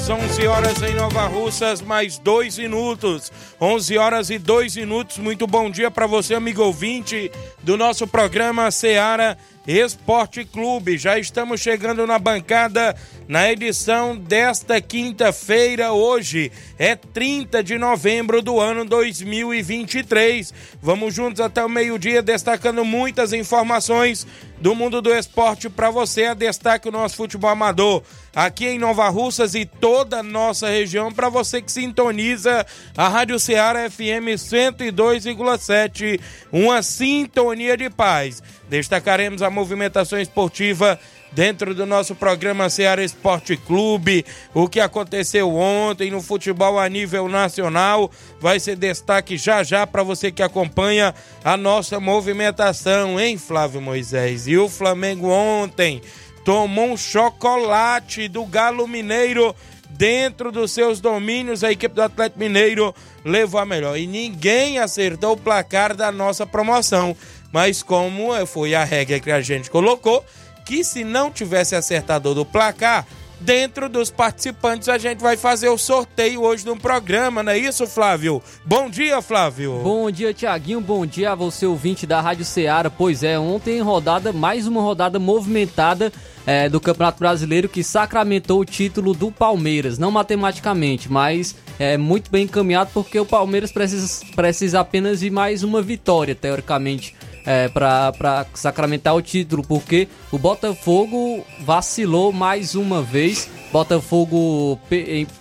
11 horas, 11 horas em Nova Russas, mais dois minutos. 11 horas e dois minutos. Muito bom dia para você, amigo ouvinte do nosso programa Seara Esporte Clube. Já estamos chegando na bancada na edição desta quinta-feira. Hoje é 30 de novembro do ano 2023. Vamos juntos até o meio-dia, destacando muitas informações do mundo do esporte para você. A destaque o nosso futebol amador aqui em Nova Russas e toda a nossa região. Para você que sintoniza a Rádio Ceará FM 102,7, uma sintonia de paz. Destacaremos a movimentação esportiva dentro do nosso programa Ceará Esporte Clube, o que aconteceu ontem no futebol a nível nacional, vai ser destaque já já para você que acompanha a nossa movimentação, hein, Flávio Moisés? E o Flamengo ontem tomou um chocolate do Galo Mineiro dentro dos seus domínios, a equipe do Atlético Mineiro levou a melhor. E ninguém acertou o placar da nossa promoção. Mas como foi a regra que a gente colocou, que se não tivesse acertado do placar, dentro dos participantes a gente vai fazer o sorteio hoje no programa, não é isso, Flávio? Bom dia, Flávio. Bom dia, Tiaguinho. Bom dia a você, ouvinte da Rádio Ceará. Pois é, ontem rodada, mais uma rodada movimentada é, do Campeonato Brasileiro que sacramentou o título do Palmeiras. Não matematicamente, mas é muito bem encaminhado porque o Palmeiras precisa, precisa apenas de mais uma vitória, teoricamente é, para sacramentar o título, porque o Botafogo vacilou mais uma vez. Botafogo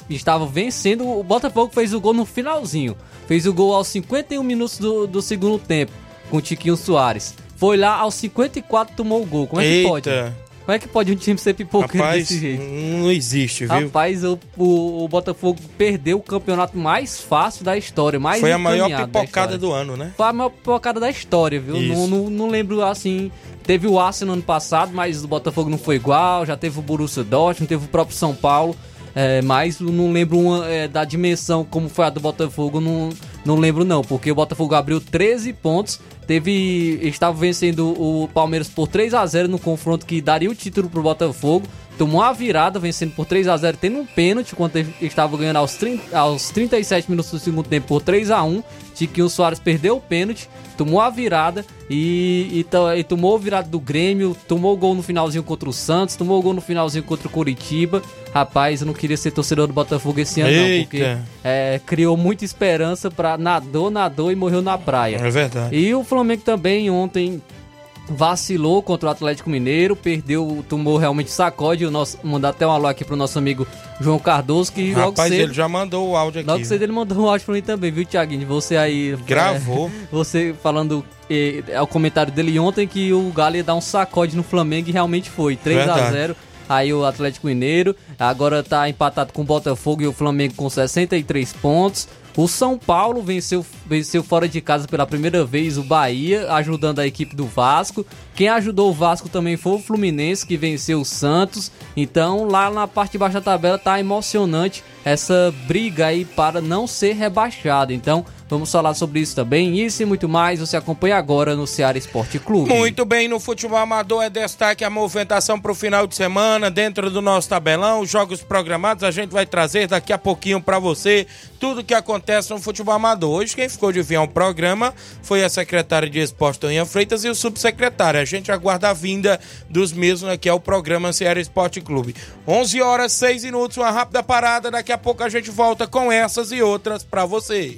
estava vencendo, o Botafogo fez o gol no finalzinho. Fez o gol aos 51 minutos do, do segundo tempo, com o Tiquinho Soares. Foi lá aos 54 tomou o gol. Como é que Eita. pode? Como é que pode um time ser pipoqueiro Rapaz, desse jeito? não existe, viu? Rapaz, o, o, o Botafogo perdeu o campeonato mais fácil da história, mais Foi a maior pipocada do ano, né? Foi a maior pipocada da história, viu? Não, não, não lembro assim. Teve o Arsenal ano passado, mas o Botafogo não foi igual. Já teve o Borussia Dortmund, teve o próprio São Paulo. É, mas não lembro uma, é, da dimensão como foi a do Botafogo, não, não lembro não, porque o Botafogo abriu 13 pontos, teve estava vencendo o Palmeiras por 3 a 0 no confronto que daria o título pro Botafogo, tomou a virada vencendo por 3 a 0 tendo um pênalti, enquanto ele estava ganhando aos, 30, aos 37 minutos do segundo tempo por 3 a 1 Tiquinho Soares perdeu o pênalti, tomou a virada e, e, e tomou a virada do Grêmio, tomou o gol no finalzinho contra o Santos, tomou o gol no finalzinho contra o Curitiba. Rapaz, eu não queria ser torcedor do Botafogo esse ano, não, Eita. porque é, criou muita esperança pra nadou, nadou e morreu na praia. É verdade. E o Flamengo também ontem vacilou contra o Atlético Mineiro, perdeu, tomou realmente sacode. O nosso, mandar até um alô aqui pro nosso amigo João Cardoso, que logo Rapaz, cedo, ele já mandou o áudio aqui. logo cedo ele mandou um áudio pra mim também, viu, Thiaguinho? Você aí. Gravou. é, você falando. É, é o comentário dele ontem que o Galo ia dar um sacode no Flamengo e realmente foi. 3 a Verdade. 0 Aí o Atlético Mineiro agora tá empatado com o Botafogo e o Flamengo com 63 pontos. O São Paulo venceu, venceu fora de casa pela primeira vez o Bahia, ajudando a equipe do Vasco. Quem ajudou o Vasco também foi o Fluminense, que venceu o Santos. Então, lá na parte de baixo da tabela tá emocionante essa briga aí para não ser rebaixado. Então, Vamos falar sobre isso também. Isso e muito mais você acompanha agora no Ceará Esporte Clube. Muito bem, no futebol amador é destaque a movimentação para o final de semana dentro do nosso tabelão, os jogos programados a gente vai trazer daqui a pouquinho para você tudo que acontece no futebol amador. Hoje quem ficou de vir ao programa foi a secretária de Esporte Toninha Freitas e o subsecretário. A gente aguarda a vinda dos mesmos aqui ao programa Ceará Esporte Clube. 11 horas 6 minutos, uma rápida parada, daqui a pouco a gente volta com essas e outras para você.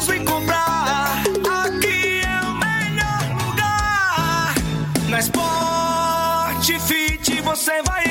Na Sport Fit você vai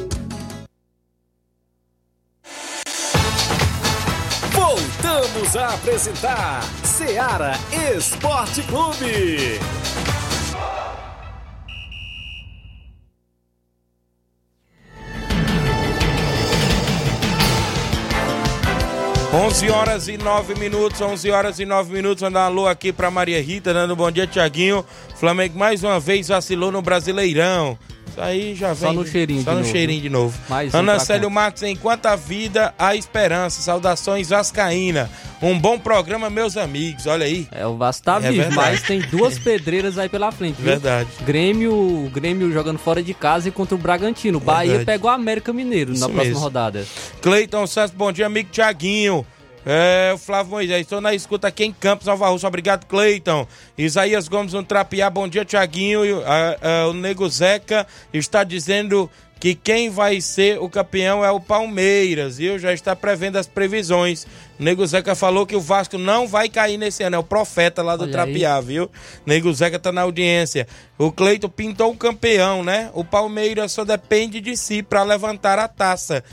Voltamos a apresentar Seara Esporte Clube. 11 horas e 9 minutos, 11 horas e 9 minutos. Mandar um alô aqui pra Maria Rita, dando um bom dia, Tiaguinho. Flamengo mais uma vez vacilou no Brasileirão. Isso aí já vem. Só no cheirinho Só de no novo. cheirinho de novo. Mais Ana Célio. Marques, enquanto a vida, há esperança. Saudações Vascaína. Um bom programa, meus amigos. Olha aí. É, o Vasco tá É vivo, verdade. mas tem duas pedreiras aí pela frente, viu? Verdade. Grêmio, Grêmio jogando fora de casa e contra o Bragantino. Bahia Verdade. pegou o América Mineiro Isso na próxima mesmo. rodada. Cleiton Santos, bom dia, amigo Tiaguinho. É, o Flávio Moisés, estou na escuta aqui em Campos, Nova Rússia. Obrigado, Cleiton. Isaías Gomes, um trapear, bom dia, Tiaguinho. Ah, ah, o Nego Zeca está dizendo que quem vai ser o campeão é o Palmeiras, viu? Já está prevendo as previsões. O Nego Zeca falou que o Vasco não vai cair nesse ano, é o profeta lá do Olha trapear, viu? Nego Zeca tá na audiência. O Cleiton pintou o campeão, né? O Palmeiras só depende de si para levantar a taça.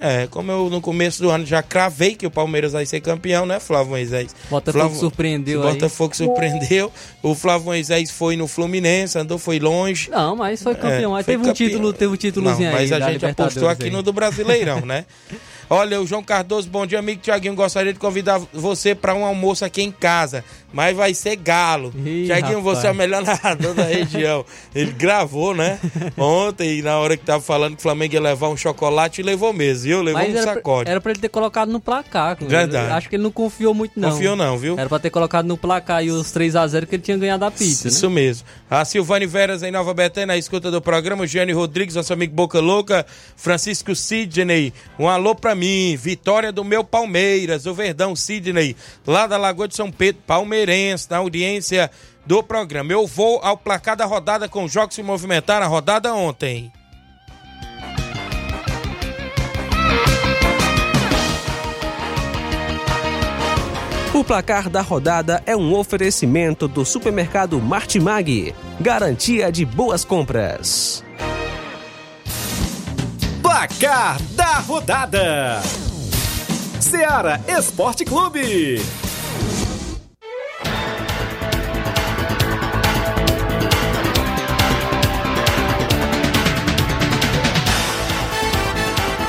É, como eu no começo do ano já cravei que o Palmeiras vai ser campeão, né, Flávio Moisés? Botafogo Flávio- surpreendeu o aí. Botafogo surpreendeu. O Flávio Moisés foi no Fluminense, andou, foi longe. Não, mas foi campeão. É, aí foi teve um campeão. título, teve um títulozinho Não, aí. mas a gente apostou aqui aí. no do Brasileirão, né? Olha, o João Cardoso, bom dia, amigo Tiaguinho. Gostaria de convidar você para um almoço aqui em casa, mas vai ser galo. Tiaguinho, você é o melhor narrador da região. Ele gravou, né? Ontem, na hora que tava falando que o Flamengo ia levar um chocolate, levou mesmo, viu? Levou Mas um pra, sacode. era pra ele ter colocado no placar. Verdade. Acho que ele não confiou muito, não. Confiou não, viu? Era pra ter colocado no placar e os 3x0 que ele tinha ganhado a pizza, né? Isso mesmo. A Silvane Veras em Nova Betânia, na escuta do programa. O Gianni Rodrigues, nosso amigo Boca Louca. Francisco Sidney, um alô pra mim. Vitória do meu Palmeiras, o Verdão Sidney, lá da Lagoa de São Pedro, palmeirense, na audiência do programa. Eu vou ao placar da rodada com os jogos se movimentaram a rodada ontem. O placar da rodada é um oferecimento do supermercado Martimag. Garantia de boas compras. Placar da rodada: Seara Esporte Clube.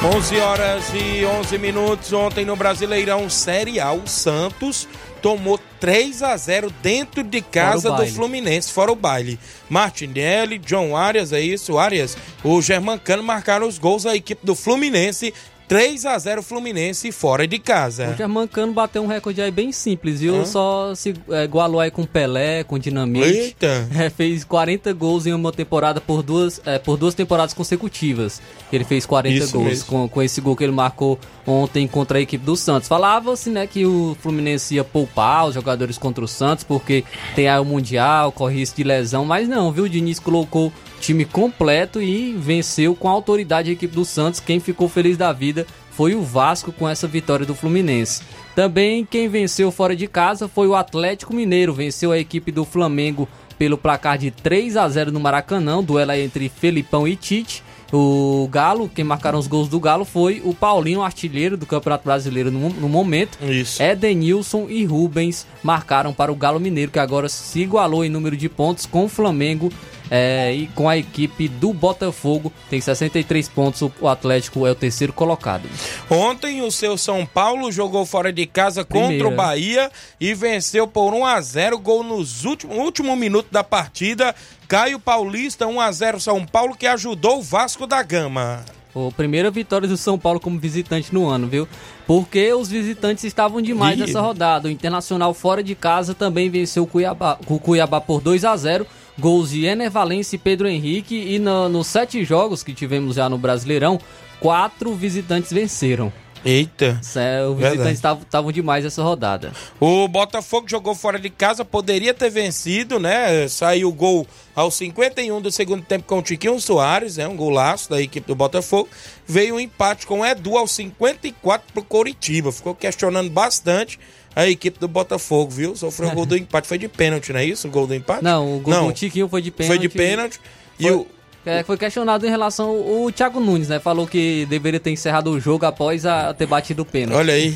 11 horas e 11 minutos. Ontem no Brasileirão Série A, o Santos tomou 3 a 0 dentro de casa do Fluminense, fora o baile. Martinelli, John Arias, é isso, Arias, o Germancano marcaram os gols da equipe do Fluminense 3 a 0 Fluminense fora de casa. O Germancano bateu um recorde aí bem simples, viu? Hã? Só se é, igualou aí com Pelé, com Dinamite. Eita! É, fez 40 gols em uma temporada por duas, é, por duas temporadas consecutivas. Ele fez 40 Isso gols com, com esse gol que ele marcou ontem contra a equipe do Santos. Falava-se, né, que o Fluminense ia poupar os jogadores contra o Santos porque tem aí o Mundial, corre risco de lesão, mas não, viu? O Diniz colocou time completo e venceu com autoridade a equipe do Santos. Quem ficou feliz da vida foi o Vasco com essa vitória do Fluminense. Também quem venceu fora de casa foi o Atlético Mineiro, venceu a equipe do Flamengo pelo placar de 3 a 0 no Maracanã, duelo entre Felipão e Tite. O Galo, quem marcaram os gols do Galo foi o Paulinho, artilheiro do Campeonato Brasileiro no, no momento. Isso. Edenilson e Rubens marcaram para o Galo Mineiro, que agora se igualou em número de pontos com o Flamengo é, e com a equipe do Botafogo. Tem 63 pontos, o Atlético é o terceiro colocado. Ontem o seu São Paulo jogou fora de casa Primeira. contra o Bahia e venceu por 1 a 0 gol nos últimos último minuto da partida. Caio Paulista 1 a 0 São Paulo que ajudou o Vasco da Gama. A primeira vitória do São Paulo como visitante no ano, viu? Porque os visitantes estavam demais nessa rodada. O Internacional fora de casa também venceu o Cuiabá, o Cuiabá por 2 a 0 gols de Ener Valencia e Pedro Henrique. E no, nos sete jogos que tivemos já no Brasileirão, quatro visitantes venceram. Eita. É, os visitantes estavam demais essa rodada. O Botafogo jogou fora de casa, poderia ter vencido, né? Saiu o gol aos 51 do segundo tempo com o Tiquinho Soares, né? Um golaço da equipe do Botafogo. Veio um empate com o Edu aos 54 pro Coritiba. Ficou questionando bastante a equipe do Botafogo, viu? Sofreu um gol do empate. Foi de pênalti, não é isso? O gol do empate? Não, o gol não. do Tiquinho foi de pênalti. Foi de pênalti. Foi... E o, é, foi questionado em relação ao Thiago Nunes, né? Falou que deveria ter encerrado o jogo após a, ter batido o pênalti. Olha aí.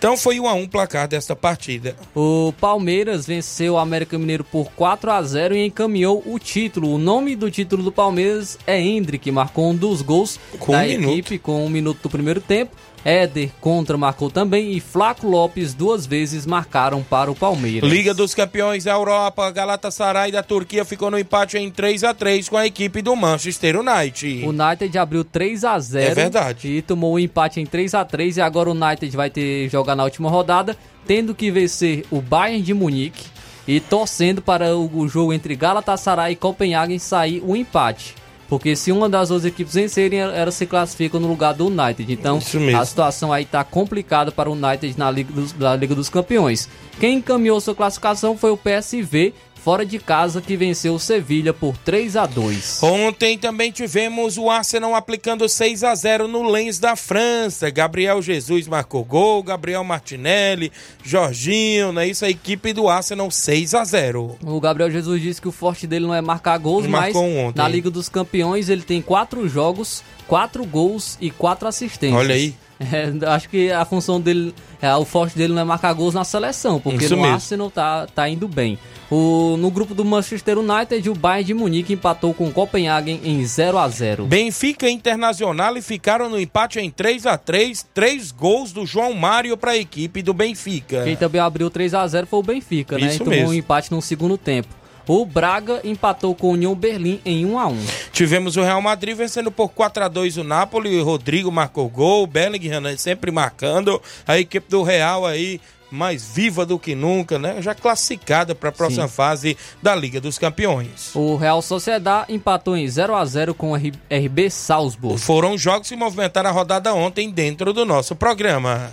Então foi 1 a 1 placar desta partida. O Palmeiras venceu o América Mineiro por 4 a 0 e encaminhou o título. O nome do título do Palmeiras é Hendrick, que marcou um dos gols com da um equipe minuto. com um minuto do primeiro tempo. Éder contra marcou também e Flaco Lopes duas vezes marcaram para o Palmeiras. Liga dos Campeões da Europa, Galatasaray da Turquia ficou no empate em 3 a 3 com a equipe do Manchester United. O United abriu 3 a 0 É verdade. E tomou o um empate em 3 a 3 e agora o United vai ter jogar na última rodada, tendo que vencer o Bayern de Munique e torcendo para o jogo entre Galatasaray e Copenhagen sair o um empate. Porque se uma das duas equipes vencerem, ela se classifica no lugar do United. Então a situação aí tá complicada para o United na Liga dos, na Liga dos Campeões. Quem encaminhou sua classificação foi o PSV, fora de casa que venceu o Sevilha por 3 a 2. Ontem também tivemos o Arsenal aplicando 6 a 0 no Lens da França. Gabriel Jesus marcou gol, Gabriel Martinelli, Jorginho, né? Isso a equipe do Arsenal 6 a 0. O Gabriel Jesus disse que o forte dele não é marcar gols, mas ontem. na Liga dos Campeões ele tem quatro jogos, quatro gols e quatro assistências. Olha aí. É, acho que a função dele, é, o forte dele não é marcar gols na seleção, porque Isso no mesmo. Arsenal tá, tá indo bem. O, no grupo do Manchester United, o Bayern de Munique empatou com o Copenhagen em 0 a 0 Benfica e Internacional e ficaram no empate em 3 a 3 Três gols do João Mário para a equipe do Benfica. Quem também abriu 3 a 0 foi o Benfica, né? Isso? E tomou mesmo. um empate no segundo tempo. O Braga empatou com o União Berlim em 1 a 1. Tivemos o Real Madrid vencendo por 4 a 2 o Napoli, o Rodrigo marcou gol, Bellingham né, sempre marcando, a equipe do Real aí mais viva do que nunca, né? Já classificada para a próxima Sim. fase da Liga dos Campeões. O Real Sociedade empatou em 0 a 0 com o RB Salzburg. Foram jogos que movimentaram a rodada ontem dentro do nosso programa.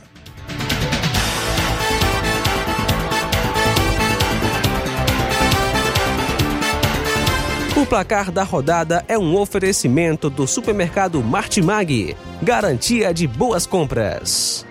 O placar da rodada é um oferecimento do supermercado Martimag, garantia de boas compras.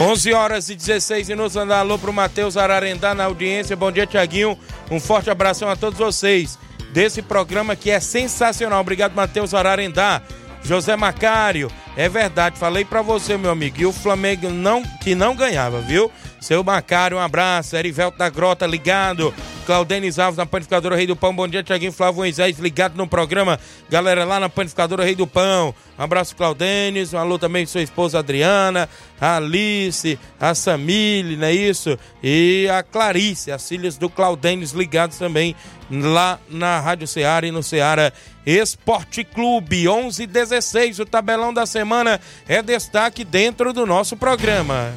11 horas e 16 minutos. Andar alô pro Matheus Ararendá na audiência. Bom dia, Tiaguinho. Um forte abração a todos vocês desse programa que é sensacional. Obrigado, Matheus Ararendá. José Macário, é verdade, falei para você, meu amigo, e o Flamengo não que não ganhava, viu? Seu Macário, um abraço. Erivelto da Grota ligado. Claudenis Alves na Panificadora Rei do Pão. Bom dia, Tiaguinho Flávio Moisés ligado no programa. Galera lá na Panificadora Rei do Pão. Um abraço, Claudenis. Um alô também sua esposa Adriana, a Alice, a Samile, não é isso? E a Clarice, as filhas do Claudenis ligados também lá na Rádio Ceará e no Ceará Esporte Clube. 11 16 o tabelão da semana é destaque dentro do nosso programa.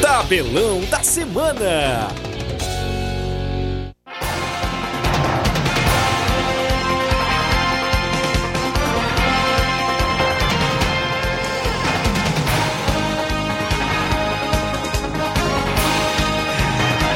Tabelão da semana.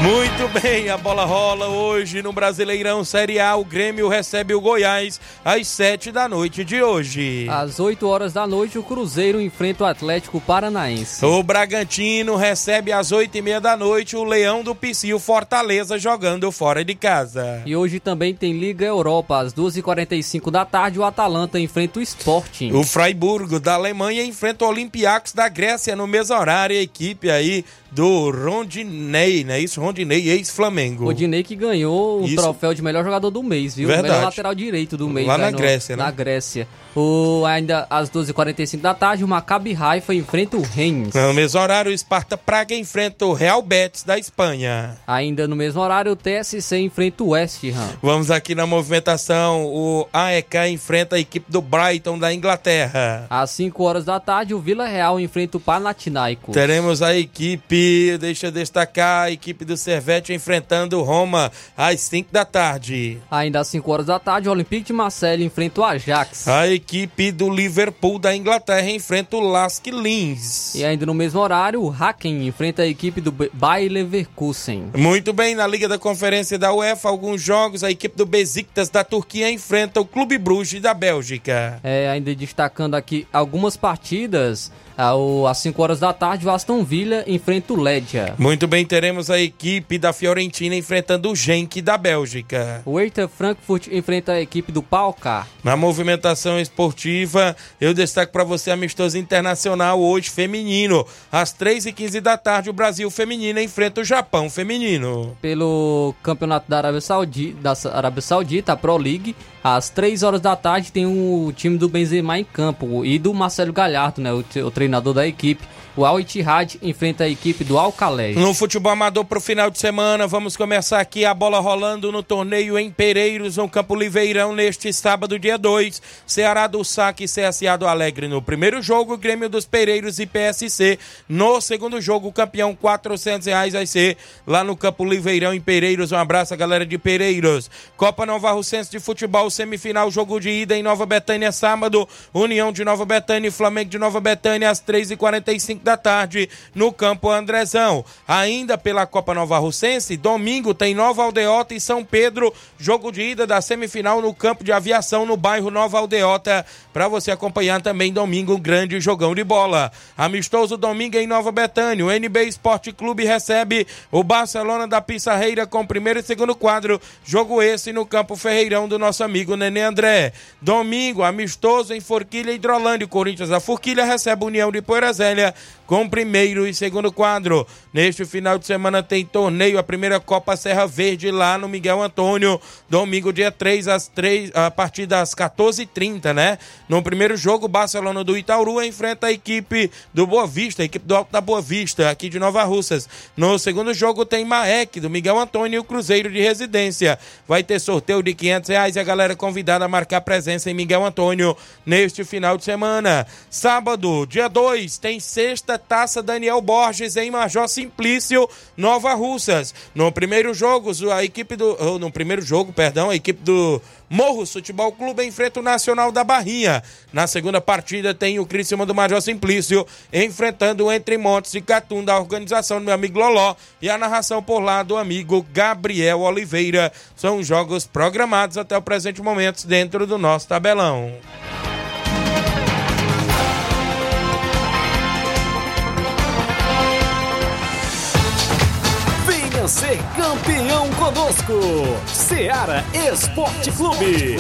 Muito bem, a bola rola hoje no Brasileirão Série A. O Grêmio recebe o Goiás às 7 da noite de hoje. Às 8 horas da noite, o Cruzeiro enfrenta o Atlético Paranaense. O Bragantino recebe às 8 e meia da noite o Leão do Pici, o Fortaleza, jogando fora de casa. E hoje também tem Liga Europa. Às 12h45 da tarde, o Atalanta enfrenta o Sporting. O Freiburgo da Alemanha enfrenta o Olympiacos da Grécia no mesmo horário. A equipe aí do Rondinei, né? Isso, Rondinei, ex-Flamengo. Rodinei que ganhou o Isso. troféu de melhor jogador do mês, viu? Verdade. Melhor lateral direito do mês. Lá na no- Grécia, né? Na Grécia. O, ainda às 12h45 da tarde, o Maccabi Haifa enfrenta o Rennes. No mesmo horário, o Sparta Praga enfrenta o Real Betis da Espanha. Ainda no mesmo horário, o TSC enfrenta o West Ham. Vamos aqui na movimentação. O AEK enfrenta a equipe do Brighton da Inglaterra. Às 5 horas da tarde, o Vila Real enfrenta o Panathinaikos. Teremos a equipe, deixa eu destacar, a equipe do Servete enfrentando o Roma às 5 da tarde. Ainda às 5 horas da tarde, o Olympique de Marseille enfrenta o Ajax. A equipe do Liverpool da Inglaterra enfrenta o Lask Linz. E ainda no mesmo horário, o Hacken enfrenta a equipe do Bayer Leverkusen. Muito bem, na Liga da Conferência da UEFA, alguns jogos, a equipe do Besiktas da Turquia enfrenta o Clube Bruges da Bélgica. É, ainda destacando aqui algumas partidas, ao, às 5 horas da tarde, o Aston Villa enfrenta o Ledia. Muito bem, teremos a equipe da Fiorentina enfrentando o Genk da Bélgica. O Eita Frankfurt enfrenta a equipe do Palcar. Na movimentação esportiva, eu destaco para você amistoso internacional hoje feminino. Às 3h15 da tarde, o Brasil feminino enfrenta o Japão feminino. Pelo campeonato da Arábia Saudita, da Arábia Saudita, a Pro League, às 3 horas da tarde tem o time do Benzema em campo e do Marcelo Galhardo, né, o, o treinador da equipe. O Al Ittihad enfrenta a equipe do Al. No futebol amador para o final de semana, vamos começar aqui a bola rolando no torneio em Pereiros, no Campo Liveirão, neste sábado, dia 2. Ceará do Saque e CSA do Alegre no primeiro jogo, Grêmio dos Pereiros e PSC. No segundo jogo, o campeão, 400 reais vai ser lá no Campo Liveirão, em Pereiros. Um abraço, galera de Pereiros. Copa Nova Russense de Futebol, semifinal, jogo de ida em Nova Betânia, sábado. União de Nova Betânia e Flamengo de Nova Betânia, às 3h45 da tarde, no Campo Andrezão. Ainda pela Copa Nova Russense, domingo tem Nova Aldeota e São Pedro, jogo de ida da semifinal no Campo de Aviação, no bairro Nova Aldeota, para você acompanhar também domingo um grande jogão de bola. Amistoso domingo em Nova Betânia, o NB Esporte Clube recebe o Barcelona da Pissarreira com primeiro e segundo quadro, jogo esse no Campo Ferreirão do nosso amigo Nenê André. Domingo, amistoso em Forquilha e Hidrolândia, Corinthians da Forquilha recebe União de Poeira Zélia com primeiro e segundo quadro. Neste final de semana tem torneio, a primeira Copa Serra Verde lá no Miguel Antônio, domingo dia 3 às 3, a partir das 14h30, né? No primeiro jogo, o Barcelona do Itaúru enfrenta a equipe do Boa Vista, a equipe do Alto da Boa Vista, aqui de Nova Russas. No segundo jogo tem Maek, do Miguel Antônio e o Cruzeiro de Residência. Vai ter sorteio de 500 reais e a galera convidada a marcar presença em Miguel Antônio neste final de semana. Sábado, dia 2, tem sexta Taça Daniel Borges em Major Simplício, Nova Russas. No primeiro jogo, a equipe do. oh, No primeiro jogo, perdão, a equipe do Morros Futebol Clube enfrenta o Nacional da Barrinha. Na segunda partida tem o Criciúma do Major Simplício enfrentando o Entre Montes e Catum da organização do meu amigo Loló e a narração por lá do amigo Gabriel Oliveira. São jogos programados até o presente momento dentro do nosso tabelão. Ser campeão conosco. Seara Esporte Clube.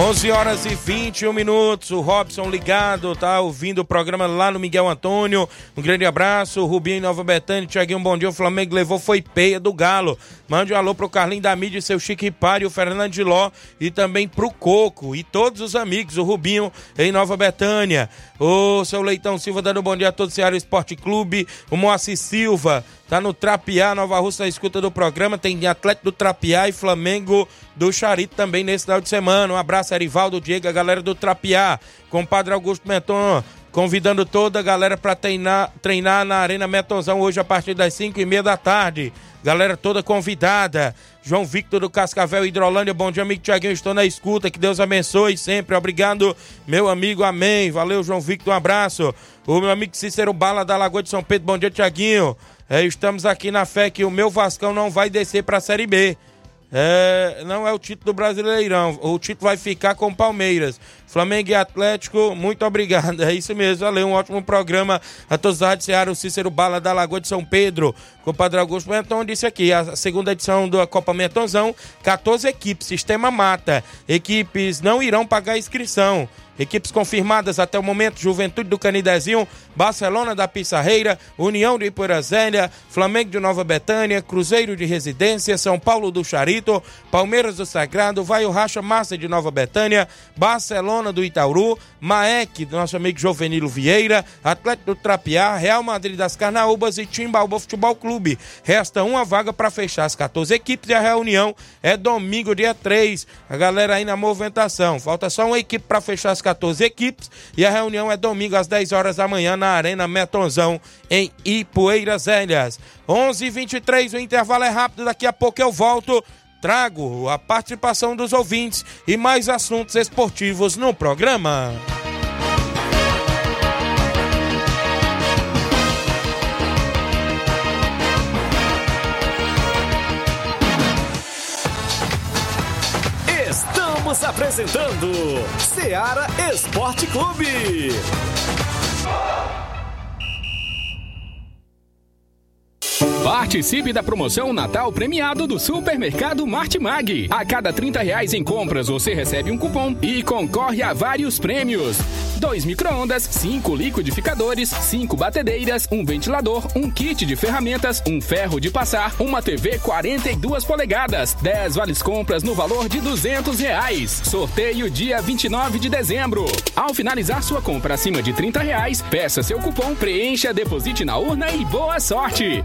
11 horas e 21 minutos. O Robson ligado, tá ouvindo o programa lá no Miguel Antônio. Um grande abraço. Rubinho em Nova Betânia. Tiaguinho, bom dia. O Flamengo levou foi peia do Galo. Mande um alô pro Carlinho da Mídia, seu Chique Ripari, o Fernando de Ló e também pro Coco e todos os amigos. O Rubinho em Nova Betânia. O seu Leitão Silva dando bom dia a todo o Ceará Esporte Clube. O Moacir Silva tá no Trapiá, Nova Rússia, na escuta do programa. Tem Atlético do Trapiá e Flamengo do Charito também nesse final de semana. Um abraço, Erivaldo Diego, a galera do Trapiá. Compadre Augusto Menton convidando toda a galera para treinar, treinar na Arena Metonzão hoje a partir das 5 e meia da tarde. Galera toda convidada. João Victor do Cascavel Hidrolândia, bom dia, amigo Tiaguinho. Estou na escuta, que Deus abençoe sempre. Obrigado, meu amigo, amém. Valeu, João Victor, um abraço. O meu amigo Cícero Bala da Lagoa de São Pedro, bom dia, Tiaguinho. É, estamos aqui na fé que o meu Vascão não vai descer para a Série B. É, não é o título do Brasileirão. O título vai ficar com o Palmeiras. Flamengo e Atlético, muito obrigado. É isso mesmo, valeu. Um ótimo programa a todos da Ceará, o Cícero Bala da Lagoa de São Pedro. Com Padre Augusto Menton disse aqui, a segunda edição da Copa Mentonzão, 14 equipes, sistema mata. Equipes não irão pagar inscrição. Equipes confirmadas até o momento: Juventude do Canidezinho, Barcelona da Pissarreira, União de Ipoeirazélia, Flamengo de Nova Betânia, Cruzeiro de Residência, São Paulo do Charito, Palmeiras do Sagrado, Vai o Racha Massa de Nova Betânia, Barcelona do Itauru, Maek, do nosso amigo Jovenilo Vieira, Atlético do Trapiá, Real Madrid das Carnaúbas e Timbaúba Futebol Clube. Resta uma vaga para fechar as 14 equipes e a reunião é domingo, dia 3. A galera aí na movimentação. Falta só uma equipe para fechar as 14 equipes e a reunião é domingo às 10 horas da manhã na Arena Metonzão em Ipueiras Velhas. 11:23 o intervalo é rápido, daqui a pouco eu volto. Trago a participação dos ouvintes e mais assuntos esportivos no programa. Estamos apresentando Seara Esporte Clube. Participe da promoção Natal premiado do Supermercado Martimag. A cada 30 reais em compras, você recebe um cupom e concorre a vários prêmios. Dois micro-ondas, cinco liquidificadores, cinco batedeiras, um ventilador, um kit de ferramentas, um ferro de passar, uma TV 42 polegadas, 10 vales compras no valor de 200 reais. Sorteio dia 29 de dezembro. Ao finalizar sua compra acima de 30 reais, peça seu cupom, preencha, deposite na urna e boa sorte.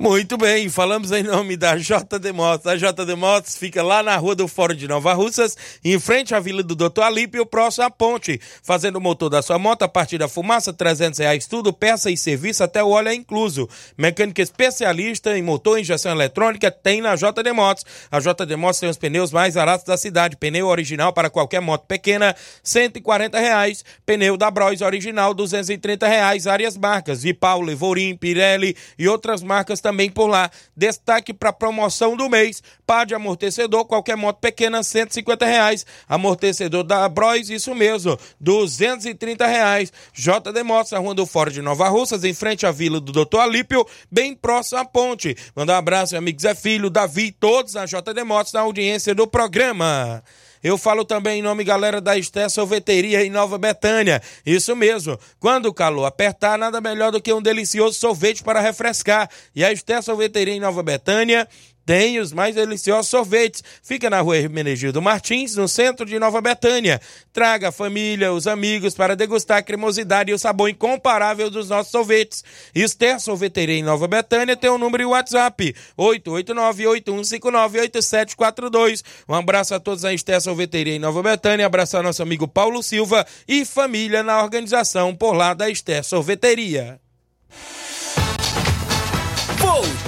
Muito bem, falamos em nome da JD Motos. A JD Motos fica lá na rua do Fórum de Nova Russas, em frente à Vila do Doutor Alípio, próximo à ponte. Fazendo o motor da sua moto a partir da fumaça, 300 reais tudo, peça e serviço, até o óleo é incluso. Mecânica especialista em motor e injeção eletrônica tem na JD Motos. A JD Motos tem os pneus mais baratos da cidade. Pneu original para qualquer moto pequena, 140 reais. Pneu da Bros original, 230 reais. Várias marcas, Vipau, Levorim, Pirelli e outras marcas também por lá. Destaque para promoção do mês. Par de amortecedor, qualquer moto pequena, 150 reais. Amortecedor da Bros, isso mesmo, 230 reais. JD Motos, na Rua do Fora de Nova Russas, em frente à Vila do Doutor Alípio, bem próximo à ponte. Mandar um abraço, meu amigo Zé Filho, Davi, todos na JD Motos, na audiência do programa. Eu falo também em nome, galera, da Esté Sorveteria em Nova Betânia. Isso mesmo. Quando o calor apertar, nada melhor do que um delicioso sorvete para refrescar. E a Esté Sorveteria em Nova Betânia tem os mais deliciosos sorvetes. Fica na rua Hermenegildo Martins, no centro de Nova Betânia. Traga a família, os amigos para degustar a cremosidade e o sabor incomparável dos nossos sorvetes. Esther Sorveteria em Nova Betânia tem o um número e WhatsApp: 889-8159-8742. Um abraço a todos a Esther Sorveteria em Nova Betânia. Abraço ao nosso amigo Paulo Silva e família na organização por lá da Esther Sorveteria.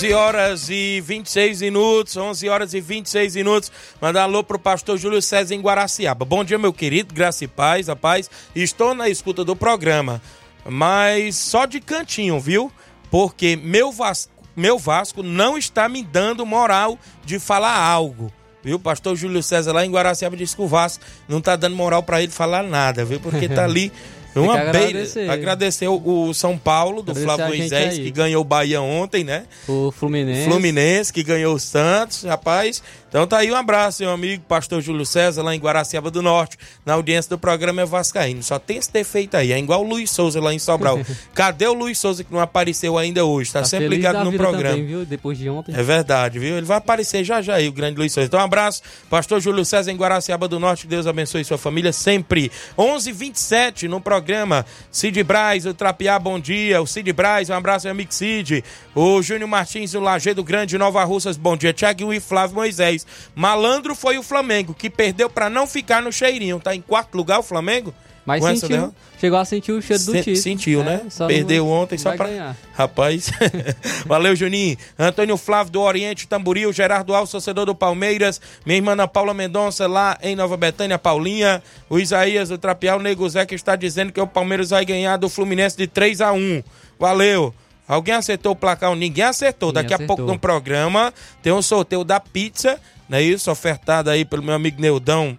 11 horas e 26 minutos, 11 horas e 26 minutos. Mandar alô pro pastor Júlio César em Guaraciaba. Bom dia, meu querido, graça e paz, rapaz. Estou na escuta do programa, mas só de cantinho, viu? Porque meu Vasco, meu Vasco não está me dando moral de falar algo. Viu? Pastor Júlio César lá em Guaraciaba disse que o Vasco não tá dando moral para ele falar nada, viu? Porque tá ali uma beira. Agradecer. agradecer o, São Paulo, do Flávio Moisés, que ganhou o Bahia ontem, né? O Fluminense. Fluminense, que ganhou o Santos, rapaz. Então tá aí um abraço, meu amigo, pastor Júlio César, lá em Guaraciaba do Norte, na audiência do programa é Vascaíno. Só tem esse defeito aí, é igual o Luiz Souza lá em Sobral. Cadê o Luiz Souza que não apareceu ainda hoje? Tá, tá sempre ligado no programa. Também, viu? Depois de ontem. É verdade, viu? Ele vai aparecer já já aí, o grande Luiz Souza. Então um abraço, pastor Júlio César em Guaraciaba do Norte, Deus abençoe sua família sempre. 11:27 no programa Cid Braz, o Trapiá, bom dia. O Cid Braz, um abraço, meu amigo Cid. O Júnior Martins, o Lajeado Grande, Nova Russas, bom dia. Tiago e Flávio Moisés. Malandro foi o Flamengo, que perdeu para não ficar no cheirinho. Tá em quarto lugar o Flamengo? Mas sentiu, chegou a sentir o cheiro do título. Sentiu, né? É, Perdeu ontem só pra... Ganhar. Rapaz, valeu Juninho. Antônio Flávio do Oriente, Tamboril, Gerardo Alves, torcedor do Palmeiras, minha irmã Ana Paula Mendonça lá em Nova Betânia, Paulinha, o Isaías do Trapial, o Nego Zé que está dizendo que o Palmeiras vai ganhar do Fluminense de 3 a 1 Valeu. Alguém acertou o placar? Ninguém acertou. Ninguém Daqui acertou. a pouco no programa tem um sorteio da pizza não é isso? Ofertada aí pelo meu amigo Neudão,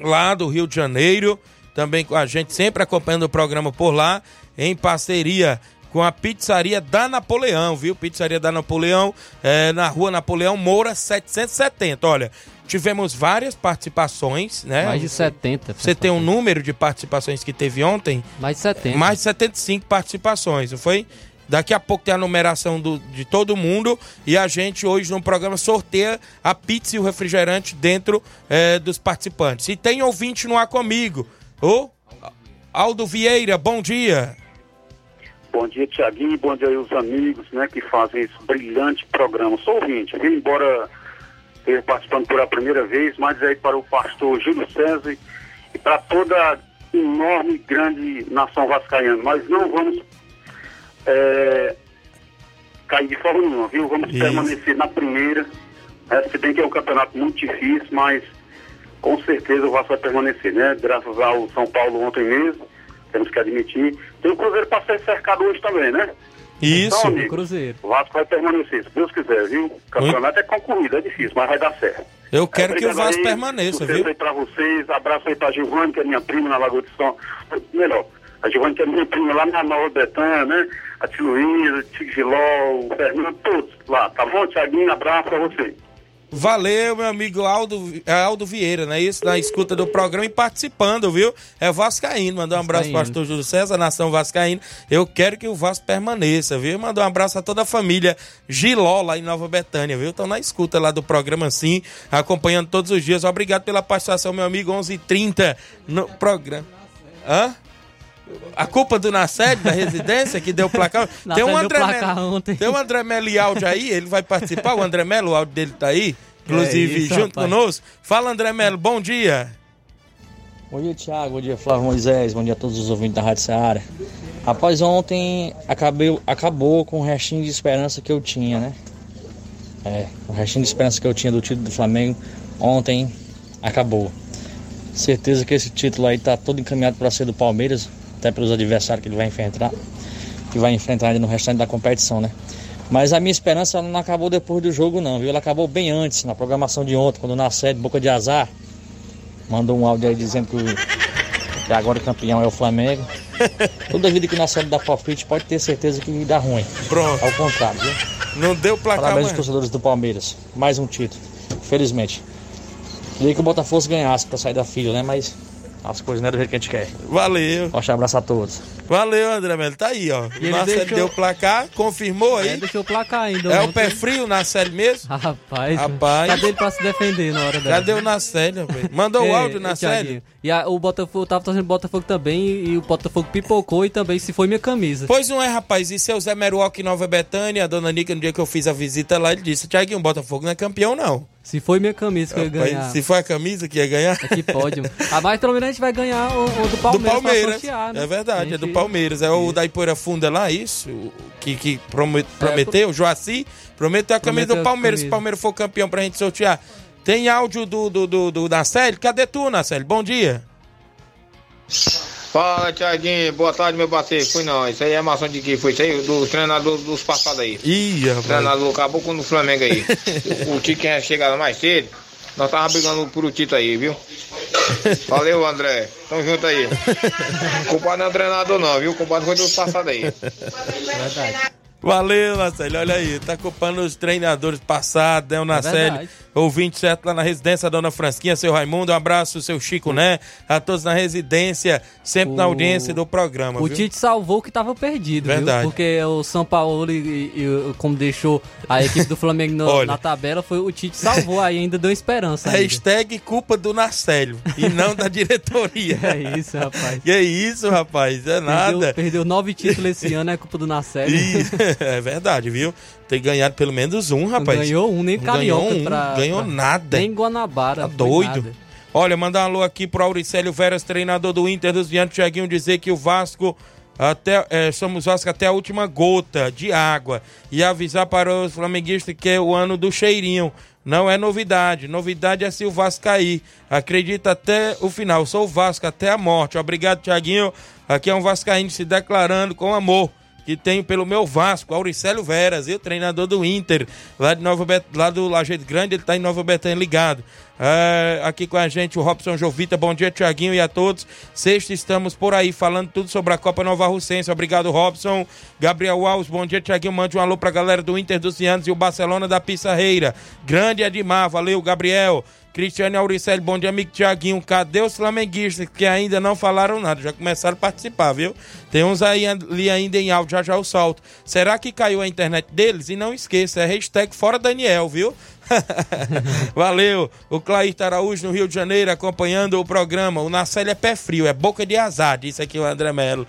lá do Rio de Janeiro, também com a gente, sempre acompanhando o programa por lá, em parceria com a pizzaria da Napoleão, viu? Pizzaria da Napoleão, é, na rua Napoleão Moura 770. Olha, tivemos várias participações, né? Mais de 70. Você tem um número de participações que teve ontem? Mais de 70. Mais de 75 participações, não foi? Daqui a pouco tem a numeração do, de todo mundo e a gente hoje no programa sorteia a pizza e o refrigerante dentro é, dos participantes. E tem ouvinte no ar comigo. Ô, Aldo Vieira, bom dia. Bom dia, Tiaguinho, bom dia aí os amigos né, que fazem esse brilhante programa. Sou ouvinte, viu? embora esteja participando pela primeira vez, mas aí para o pastor Júlio César e para toda a enorme grande nação vascaína. Nós não vamos é, cair de forma nenhuma, viu? Vamos Isso. permanecer na primeira. Né? Se bem que é um campeonato muito difícil, mas com certeza o Vasco vai permanecer, né? Graças ao São Paulo ontem mesmo, temos que admitir. Tem o Cruzeiro para ser cercado hoje também, né? Isso, então, amigo, Cruzeiro. O Vasco vai permanecer, se Deus quiser, viu? O campeonato é concorrido, é difícil, mas vai dar certo. Eu quero é, que o Vasco aí, permaneça, viu? aí pra vocês, abraço aí pra Giovanni, que é minha prima na Lagoa de São. Melhor, a Giovanni que é minha prima lá na Nova Betânia, né? A Tia Luísa, Tia Giló, o Fernando, todos lá, tá bom, Tiaguinho? Abraço pra você. Valeu, meu amigo Aldo, é Aldo Vieira, né? Isso, na escuta do programa e participando, viu? É Vascaíno. Mandou um abraço para o pastor Júlio César, nação Vascaíno. Eu quero que o Vasco permaneça, viu? Mandou um abraço a toda a família Giló, lá em Nova Betânia, viu? Estão na escuta lá do programa, sim, acompanhando todos os dias. Obrigado pela participação, meu amigo. 11h30 no programa. Hã? A culpa do Nassed, da residência, que deu placar. tem um André Melo, Tem um André Melo e áudio aí, ele vai participar. O André Melo, o áudio dele tá aí, inclusive é isso, junto rapaz. conosco. Fala, André Melo, bom dia. Bom dia, Thiago. Bom dia, Flávio Moisés. Bom dia a todos os ouvintes da Rádio Seara. Rapaz, ontem acabei, acabou com o restinho de esperança que eu tinha, né? É, o restinho de esperança que eu tinha do título do Flamengo ontem acabou. Certeza que esse título aí tá todo encaminhado para ser do Palmeiras até pelos adversários que ele vai enfrentar. que vai enfrentar ainda no restante da competição, né? Mas a minha esperança não acabou depois do jogo, não, viu? Ela acabou bem antes, na programação de ontem, quando na sede Boca de Azar mandou um áudio aí dizendo que, o, que agora o campeão é o Flamengo. Toda vida que na série da palpite pode ter certeza que dá ruim. Pronto. Ao contrário, viu? Não deu placar Parabéns aos torcedores do Palmeiras. Mais um título. Felizmente. Queria que o Botafogo ganhasse pra sair da fila, né? Mas as coisas não é do jeito que a gente quer. Valeu. Forte abraço a todos. Valeu, André Melo. Tá aí, ó. E ele Marcelo deixou- deu o placar, confirmou É, aí. deixou o placar ainda. É o pé frio na série mesmo? Rapaz, Rapaz. cadê ele pra se defender na hora dela? Já deu na série, rapaz. Mandou o áudio na série? E a- o Botafogo, eu tava torcendo pro Botafogo também e, e o Botafogo pipocou e também se foi minha camisa. Pois não é, rapaz. Isso é o Zé Meruoc em Nova Betânia. A dona Nica, no dia que eu fiz a visita lá, ele disse: Tiaguinho, o Botafogo não é campeão, não. Se foi minha camisa que eu ia ganhar. se foi a camisa que ia ganhar. É que pode. mano. Ah, mas pelo menos a gente vai ganhar o, o do Do Palmeiras. pra Palmeiras. sortear, né? É verdade, A é do Palmeiras. É o da Ipoeira Funda lá, isso? o Que, que promet- prometeu, o Joaci, prometeu a camisa Prometeu do a Palmeiras. Se o Palmeiras for campeão pra gente sortear. Tem áudio do, do, do, do Nacelle? Cadê tu, Nacelle? Bom dia. Fala, Tiaguinho. Boa tarde, meu parceiro. Fui não. Isso aí é maçã de que foi? Isso aí do treinador dos passados aí. Ih, rapaz. Treinador acabou com o Flamengo aí. o Tito tinha chegado mais cedo. Nós tava brigando por o Tito aí, viu? Valeu, André. Tamo junto aí. O culpado não é o treinador, não, viu? O culpado foi dos passados aí. Valeu, Nacelle. Olha aí, tá culpando os treinadores passados, né? O Nacelle, verdade. Ouvinte certo lá na residência, Dona Fransquinha, seu Raimundo, um abraço, seu Chico, né? A todos na residência, sempre na O- audiência do programa. O viu? Tite salvou o que tava perdido, Verdade. viu? Porque o São Paulo, e, e- e- como deixou a equipe do Flamengo no- na tabela, foi o Tite salvou aí, ainda deu esperança. ainda. Hashtag culpa do Nacélio e não da diretoria. É isso, rapaz. Que isso, rapaz? É nada. Perdeu, perdeu nove títulos esse ano, é culpa do Nacelle. Ih, é verdade, viu? Tem ganhado pelo menos um, rapaz. Ganhou um, nem Não carioca. Ganhou um, pra- ganhou pra- nada. Nem Guanabara. Tá doido. nada. Olha, mandar um alô aqui pro Auricélio Veras, treinador do Inter dos Vianos, Tiaguinho, dizer que o Vasco até é, somos Vasco até a última gota de água e avisar para os flamenguistas que é o ano do cheirinho. Não é novidade. Novidade é se o Vasco cair. Acredita até o final. Sou o Vasco até a morte. Obrigado, Tiaguinho. Aqui é um Vascaíno se declarando com amor que tenho pelo meu Vasco, Auricélio Veras, viu? treinador do Inter, lá, de Nova Bet... lá do Lajeito Grande, ele tá em Nova Betânia ligado. É, aqui com a gente o Robson Jovita, bom dia Tiaguinho e a todos. Sexta estamos por aí falando tudo sobre a Copa Nova Russense. Obrigado, Robson. Gabriel Alves, bom dia Tiaguinho. Mande um alô pra galera do Inter dos Cianos e o Barcelona da Pissarreira. Grande Edmar, valeu, Gabriel. Cristiane Auricelli, bom dia, amigo Tiaguinho. Cadê os flamenguistas que ainda não falaram nada? Já começaram a participar, viu? Tem uns aí ali ainda em áudio, já já eu solto. Será que caiu a internet deles? E não esqueça, é hashtag fora Daniel, viu? Valeu. O Clair Araújo no Rio de Janeiro acompanhando o programa. O Nacelle é pé frio, é boca de azar, disse aqui o André Melo.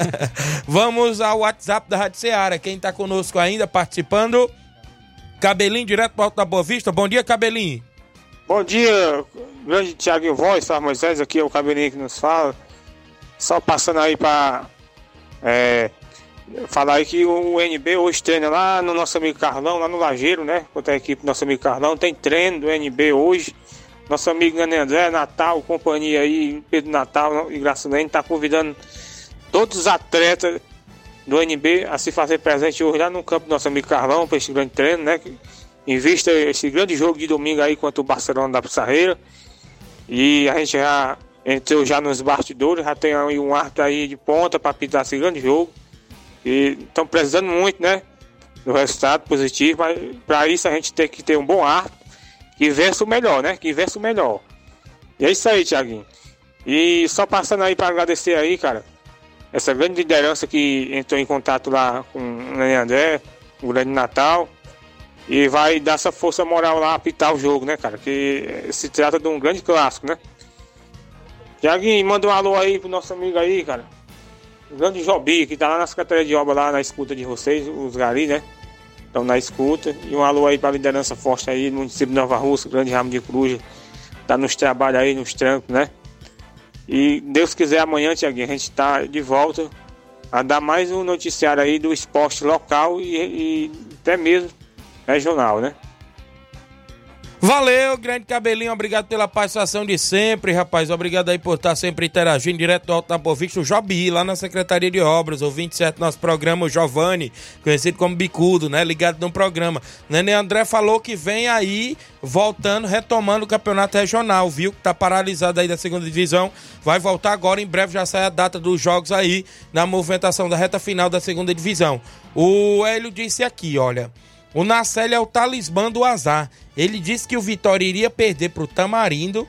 Vamos ao WhatsApp da Rádio Ceará. Quem tá conosco ainda participando? Cabelinho, direto do Alto da Boa Vista. Bom dia, Cabelinho. Bom dia, grande Tiago Voz, Fábio Moisés, aqui é o Cabelinho que nos fala. Só passando aí para falar aí que o NB hoje treina lá no nosso amigo Carlão, lá no Lageiro, né? Contra a equipe do nosso amigo Carlão. Tem treino do NB hoje. Nosso amigo Nani André, Natal, companhia aí, Pedro Natal e Graçalene, tá convidando todos os atletas do NB a se fazer presente hoje lá no campo do nosso amigo Carlão para esse grande treino, né? Em vista esse grande jogo de domingo aí contra o Barcelona da Pissarreira. E a gente já entrou já nos bastidores, já tem aí um árbitro aí de ponta para pintar esse grande jogo. E estão precisando muito, né? Do resultado positivo, mas para isso a gente tem que ter um bom árbitro que vença o melhor, né? Que vença o melhor. E é isso aí, Tiaguinho. E só passando aí para agradecer aí, cara, essa grande liderança que entrou em contato lá com o André, o grande Natal, e vai dar essa força moral lá apitar o jogo, né, cara? Que se trata de um grande clássico, né? Tiaguinho, manda um alô aí pro nosso amigo aí, cara. O grande Jobi, que tá lá na Secretaria de Obra, lá na escuta de vocês, os gari, né? Estão na escuta. E um alô aí pra liderança forte aí no município de Nova Rússia, grande ramo de cruz. Tá nos trabalhos aí, nos trancos, né? E Deus quiser, amanhã, Tiaguinho, a gente tá de volta a dar mais um noticiário aí do esporte local e, e até mesmo regional, né? Valeu, grande cabelinho, obrigado pela participação de sempre, rapaz. Obrigado aí por estar sempre interagindo direto do Alto da Boa Vista, o Jobi, lá na Secretaria de Obras, o 27 nosso programa, o Giovanni, conhecido como Bicudo, né? Ligado no programa. Nenê André falou que vem aí, voltando, retomando o campeonato regional, viu? Que tá paralisado aí da segunda divisão. Vai voltar agora, em breve já sai a data dos jogos aí, na movimentação da reta final da segunda divisão. O Hélio disse aqui, olha. O Nacelli é o talismã do azar. Ele disse que o Vitória iria perder para o Tamarindo,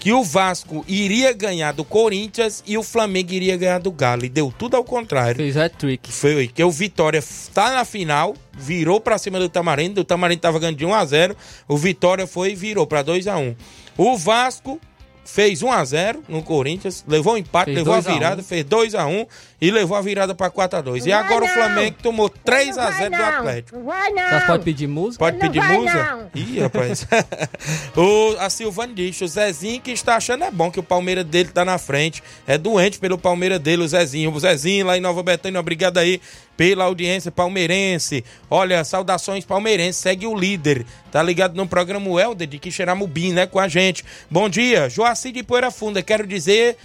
que o Vasco iria ganhar do Corinthians e o Flamengo iria ganhar do Galo. E deu tudo ao contrário. Fez hat-trick. Foi que o Vitória está na final, virou para cima do Tamarindo. O Tamarindo estava ganhando de 1 a 0 O Vitória foi e virou para 2 a 1 O Vasco fez 1 a 0 no Corinthians, levou um empate, Fez levou a 2 a 1. virada, fez 2 a 1 e levou a virada para 4 a 2 E agora o Flamengo tomou 3 a 0 do Atlético. Não vai não. Pode pedir música? Pode pedir vai, música? não. Ih, rapaz. o, a Silvane diz, o Zezinho que está achando é bom que o Palmeiras dele tá na frente. É doente pelo Palmeiras dele, o Zezinho. O Zezinho lá em Nova Betânia, obrigado aí pela audiência palmeirense. Olha, saudações palmeirenses. Segue o líder. Tá ligado no programa o Helder de Quixeramobim, né, com a gente. Bom dia, Joaci de Poeira Funda. Quero dizer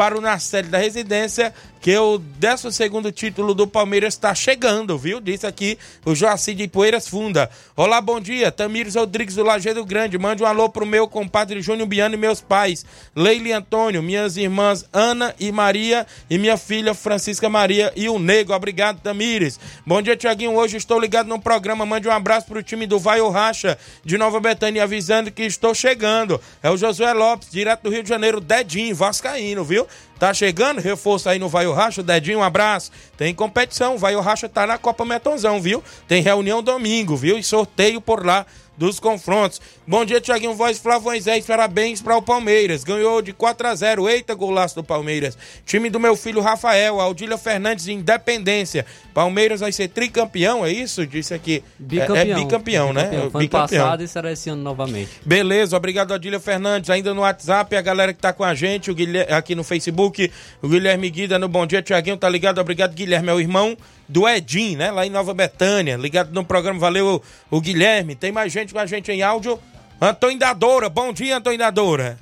para o Narcélio da Residência que o 12 título do Palmeiras está chegando, viu? Disse aqui o Joaci de Poeiras Funda. Olá, bom dia. Tamires Rodrigues do Lajeado Grande. Mande um alô pro meu compadre Júnior Biano e meus pais. Leile Antônio, minhas irmãs Ana e Maria e minha filha Francisca Maria e o Nego. Obrigado, Tamires. Bom dia, Tiaguinho. Hoje estou ligado no programa. Mande um abraço pro time do Vai Racha de Nova Betânia, avisando que estou chegando. É o Josué Lopes, direto do Rio de Janeiro, Dedinho, Vascaíno, viu? Tá chegando, reforço aí no Vai o Racha, Dedinho, um abraço. Tem competição, Vai o Racha tá na Copa Metonzão, viu? Tem reunião domingo, viu? E sorteio por lá dos confrontos. Bom dia, Tiaguinho Voz, Flávio Moisés, parabéns para o Palmeiras. Ganhou de 4 a 0 Eita, golaço do Palmeiras. Time do meu filho Rafael, Aldília Fernandes, Independência. Palmeiras vai ser tricampeão, é isso? Disse aqui. Bicampeão. É, é bicampeão, né? Foi ano Bicampeão. passado e será esse ano novamente. Beleza, obrigado Adília Fernandes. Ainda no WhatsApp, a galera que tá com a gente, o Guilherme, aqui no Facebook, o Guilherme Guida no Bom Dia, Tiaguinho, tá ligado? Obrigado, Guilherme, é o irmão do Edim, né? Lá em Nova Betânia, ligado no programa, valeu o Guilherme. Tem mais gente com a gente em áudio. Antônio Dadora, bom dia, Antônio Dadora.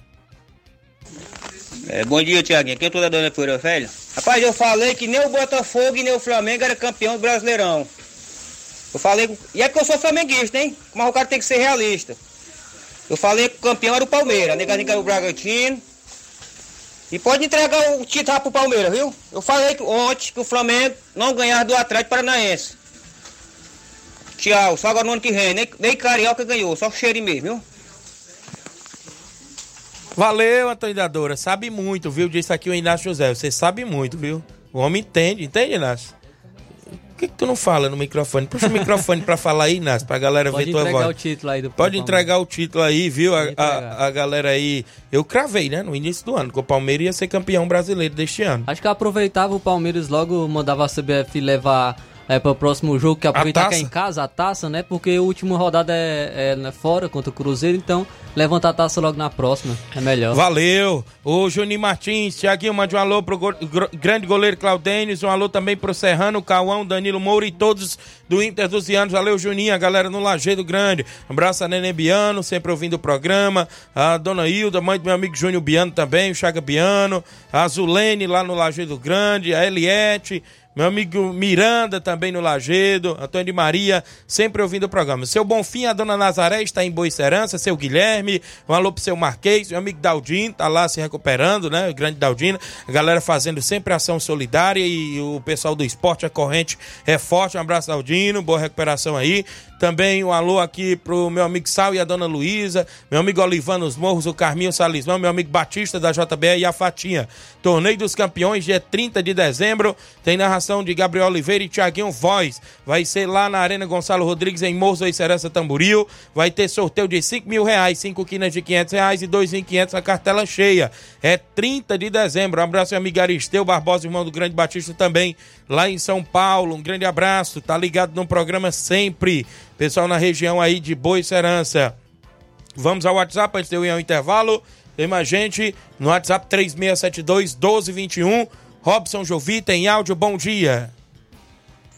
É, bom dia, Tiaguinho. Quem é toda dona Poeira? Rapaz, eu falei que nem o Botafogo e nem o Flamengo era campeão do Brasileirão. Eu falei. E é que eu sou flamenguista, hein? Mas o cara tem que ser realista. Eu falei que o campeão era o Palmeiras, a negadinha que era o Bragantino. E pode entregar o título pro Palmeiras, viu? Eu falei que ontem que o Flamengo não ganhava do Atlético Paranaense. Tchau, só agora no ano que vem. Nem, nem Carioca ganhou, só o cheiro mesmo, viu? Valeu, Antônio Dadora. Sabe muito, viu? Disse aqui o Inácio José. Você sabe muito, viu? O homem entende, entende, Inácio? Por que, que tu não fala no microfone? Puxa o microfone pra falar aí, Inácio, pra galera Pode ver tua entregar voz. o título aí do Pode Palmeiras. entregar o título aí, viu? A, entregar. a, a galera aí. Eu cravei, né? No início do ano, que o Palmeiras ia ser campeão brasileiro deste ano. Acho que aproveitava o Palmeiras logo mandava a CBF levar é, para o próximo jogo, que aproveitar que é em casa, a taça, né? Porque a última rodada é, é né, fora contra o Cruzeiro, então levanta a taça logo na próxima, é melhor. Valeu! O Juninho Martins, Tiaguinho, mande um alô pro go- grande goleiro Claudênis, um alô também pro Serrano, Cauão, Danilo Moura e todos do Inter dos Anos. Valeu, Juninho, a galera no Lajeado Grande. Um abraço a Nenê Biano, sempre ouvindo o programa. A Dona Hilda, mãe do meu amigo Júnior Biano também, o Chaga Biano. A Zulene lá no Lajeado Grande, a Eliette. Meu amigo Miranda também no Lagedo, Antônio de Maria, sempre ouvindo o programa. Seu Bonfim, a dona Nazaré está em Boa Serança, seu Guilherme, um alô pro seu Marquês, meu amigo Daldino, tá lá se recuperando, né? O grande Daldino, a galera fazendo sempre ação solidária e o pessoal do esporte, a corrente é forte. Um abraço, Daldino, boa recuperação aí. Também um alô aqui pro meu amigo Sal e a dona Luísa, meu amigo Olivano os Morros, o Carminho Salismão, meu amigo Batista da JBE e a Fatinha. Torneio dos Campeões, dia 30 de dezembro, tem narração de Gabriel Oliveira e Tiaguinho Voz. Vai ser lá na Arena Gonçalo Rodrigues, em Morros e Serança Tamboril. Vai ter sorteio de 5 mil reais, 5 quinas de 500 reais e 2.500 na cartela cheia. É 30 de dezembro. Um abraço, amigo Aristeu Barbosa, irmão do Grande Batista também, lá em São Paulo. Um grande abraço, tá ligado no programa sempre. Pessoal na região aí de Boa Serança. Vamos ao WhatsApp antes de eu ir ao intervalo. Tem mais gente no WhatsApp 3672 1221. Robson Jovita em áudio, bom dia.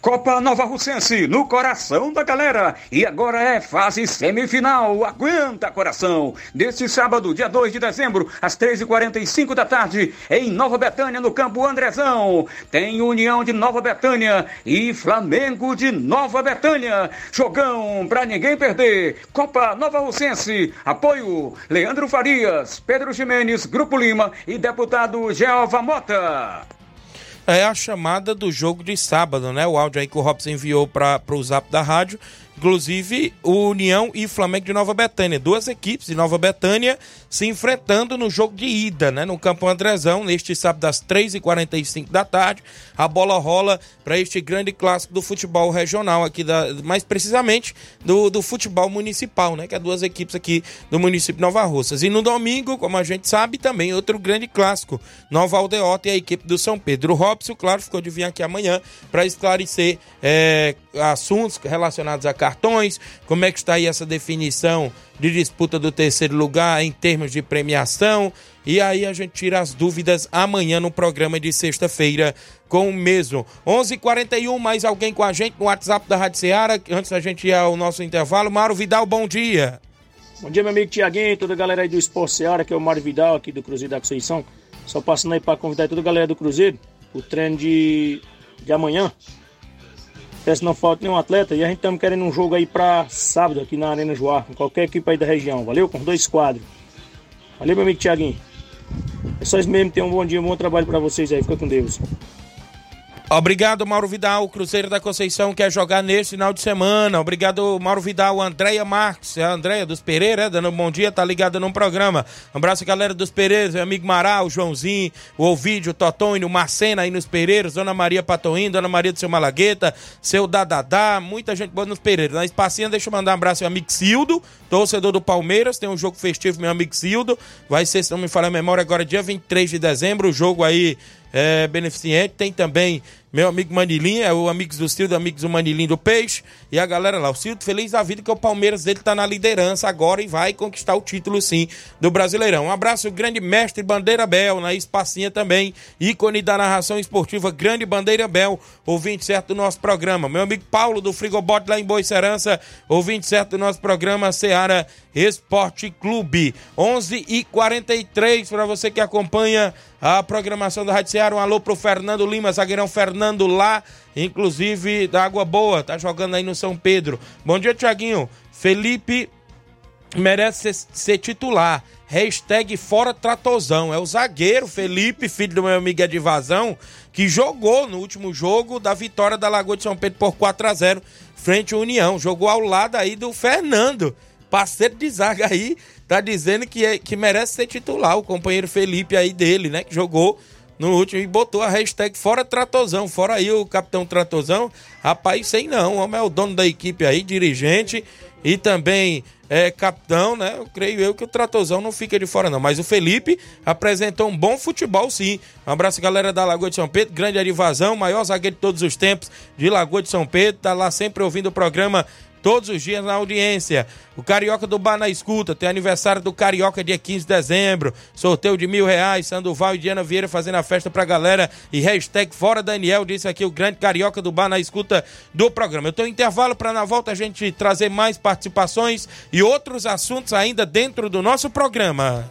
Copa Nova Russense, no coração da galera. E agora é fase semifinal. Aguenta, coração. Deste sábado, dia 2 de dezembro, às 13h45 da tarde, em Nova Betânia, no campo Andrezão. Tem União de Nova Betânia e Flamengo de Nova Betânia. Jogão pra ninguém perder. Copa Nova Russense. Apoio Leandro Farias, Pedro Ximenes, Grupo Lima e deputado Jeova Mota é a chamada do jogo de sábado, né? O áudio aí que o Robson enviou para o zap da rádio. Inclusive, o União e Flamengo de Nova Betânia. Duas equipes de Nova Betânia se enfrentando no jogo de ida, né? No Campo Andrezão, neste sábado às 3h45 da tarde. A bola rola para este grande clássico do futebol regional aqui, da, mais precisamente do, do futebol municipal, né? Que é duas equipes aqui do município de Nova Russas. E no domingo, como a gente sabe, também outro grande clássico. Nova Aldeota e a equipe do São Pedro. O Robson, claro, ficou de vir aqui amanhã para esclarecer é, assuntos relacionados a cartões, como é que está aí essa definição de disputa do terceiro lugar em termos de premiação. E aí a gente tira as dúvidas amanhã no programa de sexta-feira com o mesmo. 11:41 h 41 mais alguém com a gente no WhatsApp da Rádio Ceará, antes da gente ir ao nosso intervalo. Mauro Vidal, bom dia. Bom dia, meu amigo Tiaguinho, toda a galera aí do Esporte Ceará, que é o Mário Vidal aqui do Cruzeiro da Conceição. Só passando aí para convidar toda a galera do Cruzeiro, o treino de, de amanhã, se não falta nenhum atleta. E a gente estamos querendo um jogo aí para sábado aqui na Arena Joá, com qualquer equipe aí da região. Valeu? Com dois quadros. Valeu, meu amigo Tiaguinho. É só isso mesmo. Tenham um bom dia, um bom trabalho para vocês aí. Fica com Deus. Obrigado, Mauro Vidal. O Cruzeiro da Conceição quer jogar nesse final de semana. Obrigado, Mauro Vidal. Andréia Marques, é a Andréia dos Pereira, é, dando um bom dia, tá ligado no programa. Um abraço, galera dos Pereiros, meu amigo Mará, o Joãozinho, o Ovídio, o Totônio, Marcena aí nos Pereiros, Dona Maria Patoim, Dona Maria do seu Malagueta, seu Dadadá, muita gente boa nos Pereiros. Na Espacinha, deixa eu mandar um abraço ao amigo Cildo, torcedor do Palmeiras. Tem um jogo festivo, meu amigo Cildo. Vai ser, se não me falha a memória, agora dia 23 de dezembro. O jogo aí é, beneficente. Tem também meu amigo Manilinho, é o Amigos do Cildo, Amigos do Manilinho do Peixe. E a galera lá, o Cildo feliz da vida que o Palmeiras dele tá na liderança agora e vai conquistar o título sim do Brasileirão. Um abraço, grande mestre Bandeira Bel, na Espacinha também, ícone da narração esportiva, grande Bandeira Bel, ouvinte certo do nosso programa. Meu amigo Paulo do Frigobote lá em Boicerança, ouvinte certo do nosso programa Seara Esporte Clube. 11 e 43 para você que acompanha a programação da Rádio Ceará. Um alô pro Fernando Lima, zagueirão Fernando lá, inclusive da Água Boa, tá jogando aí no São Pedro. Bom dia, Tiaguinho. Felipe merece ser, ser, titular. Hashtag fora Tratozão. É o zagueiro Felipe, filho do meu amigo Edivazão, que jogou no último jogo da vitória da Lagoa de São Pedro por 4 a 0 frente à União. Jogou ao lado aí do Fernando parceiro de zaga aí, tá dizendo que, é, que merece ser titular. O companheiro Felipe aí dele, né? Que jogou no último e botou a hashtag fora Tratozão. Fora aí o capitão Tratozão. Rapaz, sei não. O homem é o dono da equipe aí, dirigente e também é capitão, né? Eu creio eu que o Tratozão não fica de fora, não. Mas o Felipe apresentou um bom futebol, sim. Um abraço, galera da Lagoa de São Pedro, grande Arivazão, maior zagueiro de todos os tempos de Lagoa de São Pedro. Tá lá sempre ouvindo o programa todos os dias na audiência. O Carioca do Bar na escuta, tem aniversário do Carioca dia 15 de dezembro, sorteio de mil reais, Sandoval e Diana Vieira fazendo a festa pra galera e hashtag Fora Daniel, disse aqui o grande Carioca do Bar na escuta do programa. Eu tenho um intervalo para na volta a gente trazer mais participações e outros assuntos ainda dentro do nosso programa.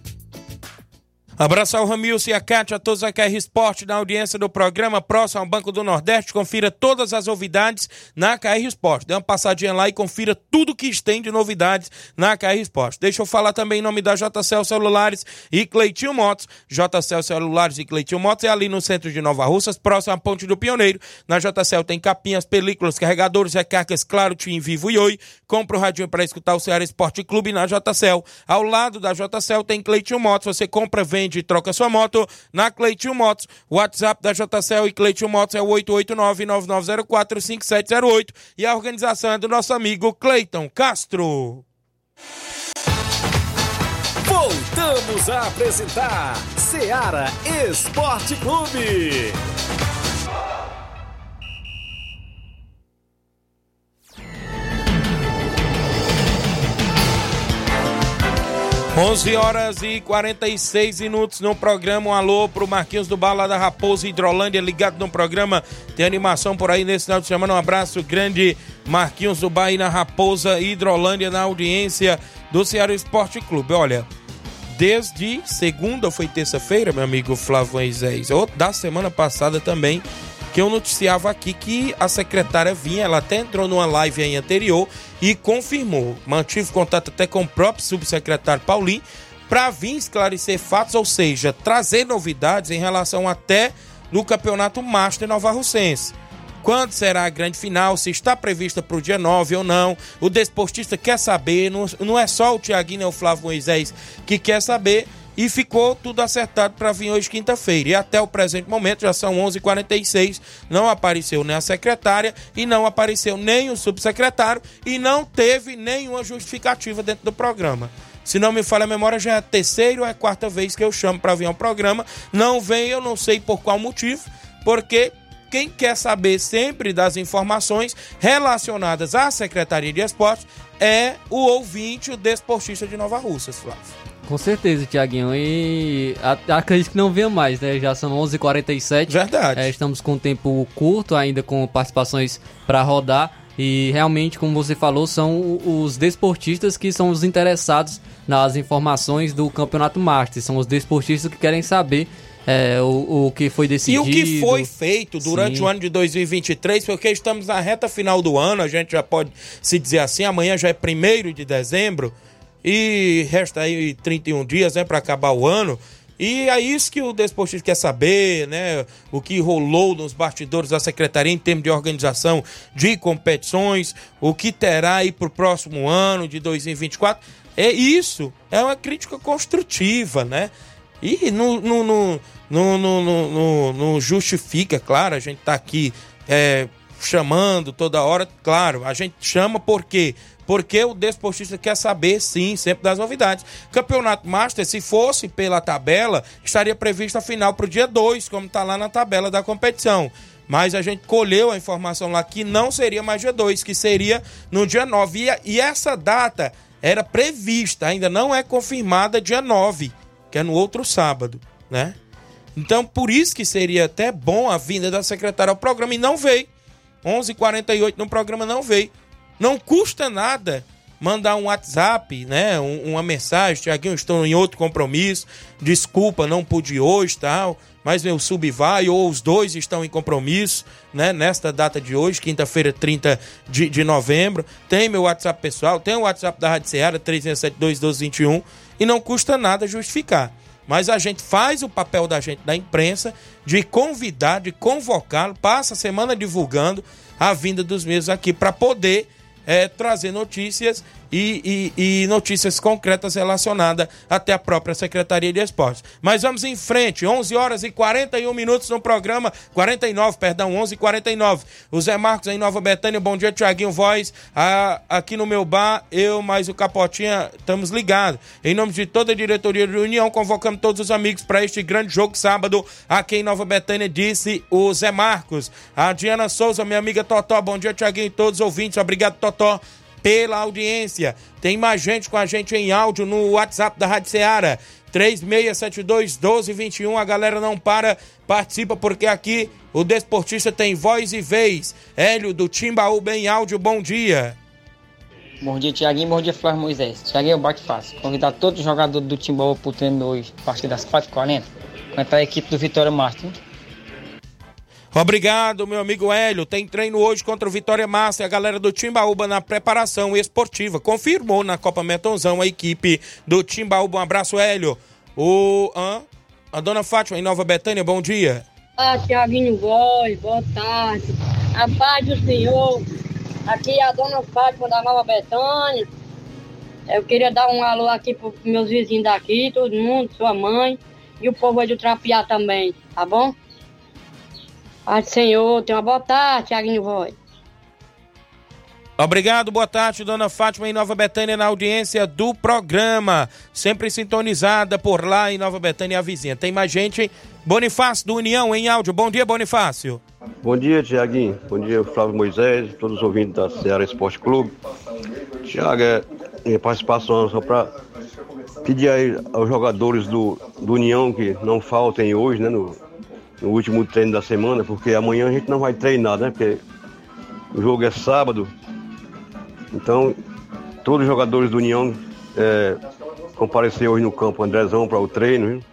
Abraçar o Ramilson e a Cátia, a todos a KR Esporte na audiência do programa próximo ao Banco do Nordeste. Confira todas as novidades na KR Esporte. Dê uma passadinha lá e confira tudo que tem de novidades na KR Esporte. Deixa eu falar também em nome da JCL Celulares e Cleitinho Motos. JCL Celulares e Cleitinho Motos é ali no centro de Nova Russas, próximo à Ponte do Pioneiro. Na JCL tem capinhas, películas, carregadores, recargas, claro, Tim Vivo e Oi. Compra o radinho para escutar o Ceará Esporte Clube na JCL. Ao lado da JCL tem Cleitinho Motos. Você compra, vende e troca sua moto na Cleitinho Motos. WhatsApp da JCL e Cleitinho Motos é o 889-9904-5708 e a organização é do nosso amigo Cleiton Castro. Voltamos a apresentar Seara Esporte Clube. 11 horas e 46 minutos no programa. Um alô pro Marquinhos do Bala da Raposa Hidrolândia, ligado no programa. Tem animação por aí nesse final de semana. Um abraço grande, Marquinhos do Bahia na Raposa Hidrolândia, na audiência do Ceará Esporte Clube. Olha, desde segunda foi terça-feira, meu amigo Flávio Moisés, ou da semana passada também, que eu noticiava aqui que a secretária vinha, ela até entrou numa live aí anterior e confirmou. Mantive contato até com o próprio subsecretário Paulinho para vir esclarecer fatos, ou seja, trazer novidades em relação até no Campeonato Master Nova Russense. Quando será a grande final? Se está prevista para o dia 9 ou não? O desportista quer saber, não, não é só o Tiaguinho e o Flávio Moisés que quer saber e ficou tudo acertado para vir hoje quinta-feira. E até o presente momento, já são 11 h 46 não apareceu nem a secretária e não apareceu nem o subsecretário e não teve nenhuma justificativa dentro do programa. Se não me falha a memória, já é a terceira ou é a quarta vez que eu chamo para vir ao programa. Não vem, eu não sei por qual motivo, porque quem quer saber sempre das informações relacionadas à Secretaria de Esportes é o ouvinte, o desportista de Nova Russas, Flávio. Com certeza, Tiaguinho. E acredito que não venha mais, né? Já são 11 h 47 Verdade. É, estamos com um tempo curto ainda, com participações para rodar. E realmente, como você falou, são os desportistas que são os interessados nas informações do Campeonato Master. São os desportistas que querem saber é, o, o que foi decidido. E o que foi feito durante Sim. o ano de 2023, porque estamos na reta final do ano, a gente já pode se dizer assim, amanhã já é 1 de dezembro. E resta aí 31 dias, né, para acabar o ano. E é isso que o desportista quer saber, né? O que rolou nos bastidores da secretaria em termos de organização de competições, o que terá aí para o próximo ano de 2024. É isso, é uma crítica construtiva, né? E não, não, não, não, não, justifica, claro, a gente está aqui é, chamando toda hora, claro, a gente chama porque porque o desportista quer saber, sim, sempre das novidades. Campeonato Master, se fosse pela tabela, estaria previsto a final para o dia 2, como está lá na tabela da competição. Mas a gente colheu a informação lá que não seria mais dia 2, que seria no dia 9. E, e essa data era prevista, ainda não é confirmada dia 9, que é no outro sábado, né? Então, por isso que seria até bom a vinda da secretária ao programa e não veio. 11h48 no programa não veio. Não custa nada mandar um WhatsApp, né? Um, uma mensagem, Tiaguinho, estou em outro compromisso, desculpa, não pude hoje tal, mas meu sub vai, ou os dois estão em compromisso, né? Nesta data de hoje, quinta-feira, 30 de, de novembro. Tem meu WhatsApp pessoal, tem o WhatsApp da Rádio Ceará, 3721221, e não custa nada justificar. Mas a gente faz o papel da gente da imprensa de convidar, de convocá-lo, passa a semana divulgando a vinda dos mesmos aqui para poder é, trazer notícias e, e, e, notícias concretas relacionadas até a própria Secretaria de Esportes. Mas vamos em frente, 11 horas e 41 minutos no programa, 49, perdão, 11 e 49. O Zé Marcos em Nova Betânia, bom dia, Tiaguinho Voz. Ah, aqui no meu bar, eu mais o Capotinha estamos ligados. Em nome de toda a diretoria de União, convocamos todos os amigos para este grande jogo sábado aqui em Nova Betânia, disse o Zé Marcos. A Diana Souza, minha amiga Totó, bom dia, Tiaguinho e todos os ouvintes. Obrigado, Totó pela audiência. Tem mais gente com a gente em áudio no WhatsApp da Rádio Ceará. 3672 1221. A galera não para, participa porque aqui o desportista tem voz e vez. Hélio do Timbaú bem áudio, bom dia. Bom dia, Tiaguinho. Bom dia, Flávio Moisés. Tiaguinho, bate fácil. Convidar todos os jogadores do Timbaúba pro treino hoje, a partir das 4h40, contra a equipe do Vitória Master. Obrigado, meu amigo Hélio. Tem treino hoje contra o Vitória Massa e a galera do Timbaúba na preparação esportiva. Confirmou na Copa Metonzão a equipe do Timbaúba. Um abraço, Hélio. O, a dona Fátima em Nova Betânia, bom dia. Ah, Tiaguinho Góes, boa tarde. A paz do Senhor. Aqui é a dona Fátima da Nova Betânia. Eu queria dar um alô aqui pros meus vizinhos daqui, todo mundo, sua mãe e o povo aí do Trapiá também, tá bom? Paz do Senhor, tenha uma boa tarde, Tiaguinho Góes. Obrigado, boa tarde, dona Fátima em Nova Betânia, na audiência do programa. Sempre sintonizada por lá em Nova Betânia, a vizinha. Tem mais gente? Bonifácio do União em áudio. Bom dia, Bonifácio. Bom dia, Tiaguinho. Bom dia, Flávio Moisés, todos os ouvintes da Ceará Esporte Clube. Tiago, é, é participação só para pedir aí aos jogadores do, do União que não faltem hoje, né, no, no último treino da semana, porque amanhã a gente não vai treinar, né, porque o jogo é sábado. Então, todos os jogadores do União é, comparecer hoje no campo Andrezão para o treino, viu?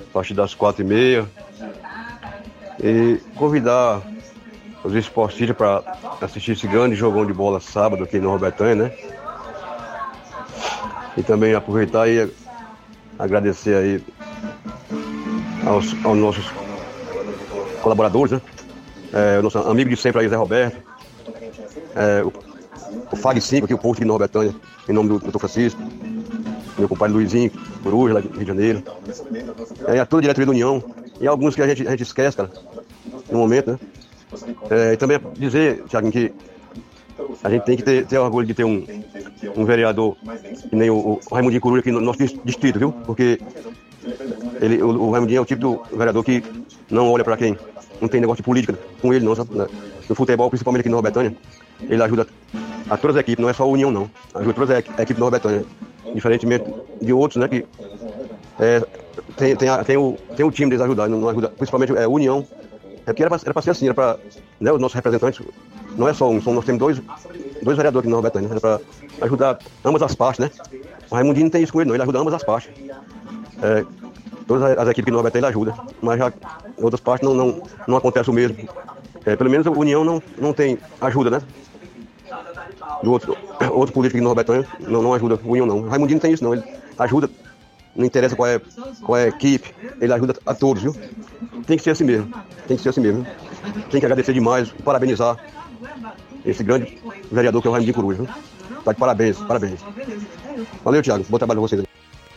a partir das quatro e meia. E convidar os esportistas para assistir esse grande jogão de bola sábado aqui no Robertanha, né? E também aproveitar e agradecer aí aos, aos nossos colaboradores, né? É, o nosso amigo de sempre aí, Zé Roberto. É, o, o FAG 5 aqui, o posto aqui no Robertanha, em nome do Dr. Francisco. Meu compadre Luizinho, Coruja, lá do Rio de Janeiro. É, a toda a diretoria da União. E alguns que a gente, a gente esquece, cara, no momento, né? É, e também dizer, Thiago, que a gente tem que ter, ter orgulho de ter um, um vereador que nem o, o Raimundinho Coruja aqui no nosso distrito, viu? Porque ele, o, o Raimundinho é o tipo do vereador que não olha para quem não tem negócio de política com ele, não, sabe? No futebol, principalmente aqui no Betânia, ele ajuda a todas as equipes, não é só a União, não. Ajuda todas as equipes do Betânia. Diferentemente de outros, né, que é, tem, tem, a, tem, o, tem o time deles ajudar, não, ajuda, principalmente é, União. É porque era pra ser assim, era pra né, os nossos representantes, não é só um, nós temos dois, dois vereadores aqui no Nova era pra ajudar ambas as partes, né? O Raimundinho não tem isso com ele, não, ele ajuda ambas as partes. É, todas as equipes no Nova Betânia ele ajuda, mas já em outras partes não, não, não acontece o mesmo. É, pelo menos a União não, não tem ajuda, né? Do outro, outro político aqui no Betânia não, não ajuda o União, não. O Raimundinho não tem isso, não, ele ajuda não interessa qual é, qual é a equipe, ele ajuda a todos, viu? Tem que ser assim mesmo, tem que ser assim mesmo. Tem que agradecer demais, parabenizar esse grande vereador que é o Raimundo de Coruja, viu? Tá de parabéns, parabéns. Valeu, Thiago, bom trabalho pra vocês.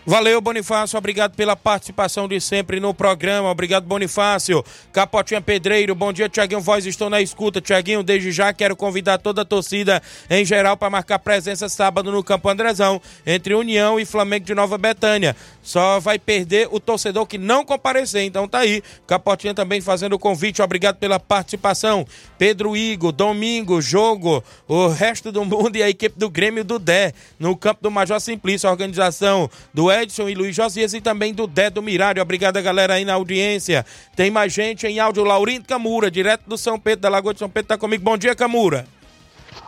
Valeu, Bonifácio. Obrigado pela participação de sempre no programa. Obrigado, Bonifácio. Capotinha Pedreiro, bom dia, Tiaguinho Voz. Estou na escuta. Tiaguinho, desde já quero convidar toda a torcida em geral para marcar presença sábado no Campo Andrezão, entre União e Flamengo de Nova Betânia. Só vai perder o torcedor que não comparecer. Então tá aí. Capotinha também fazendo o convite. Obrigado pela participação. Pedro Igor, domingo, jogo, o resto do mundo e a equipe do Grêmio do Dé, no campo do Major Simplício, organização do Edson e Luiz Josias e também do Dé do Mirário. Obrigado, galera, aí na audiência. Tem mais gente em áudio, Laurindo Camura, direto do São Pedro, da Lagoa de São Pedro, tá comigo. Bom dia, Camura.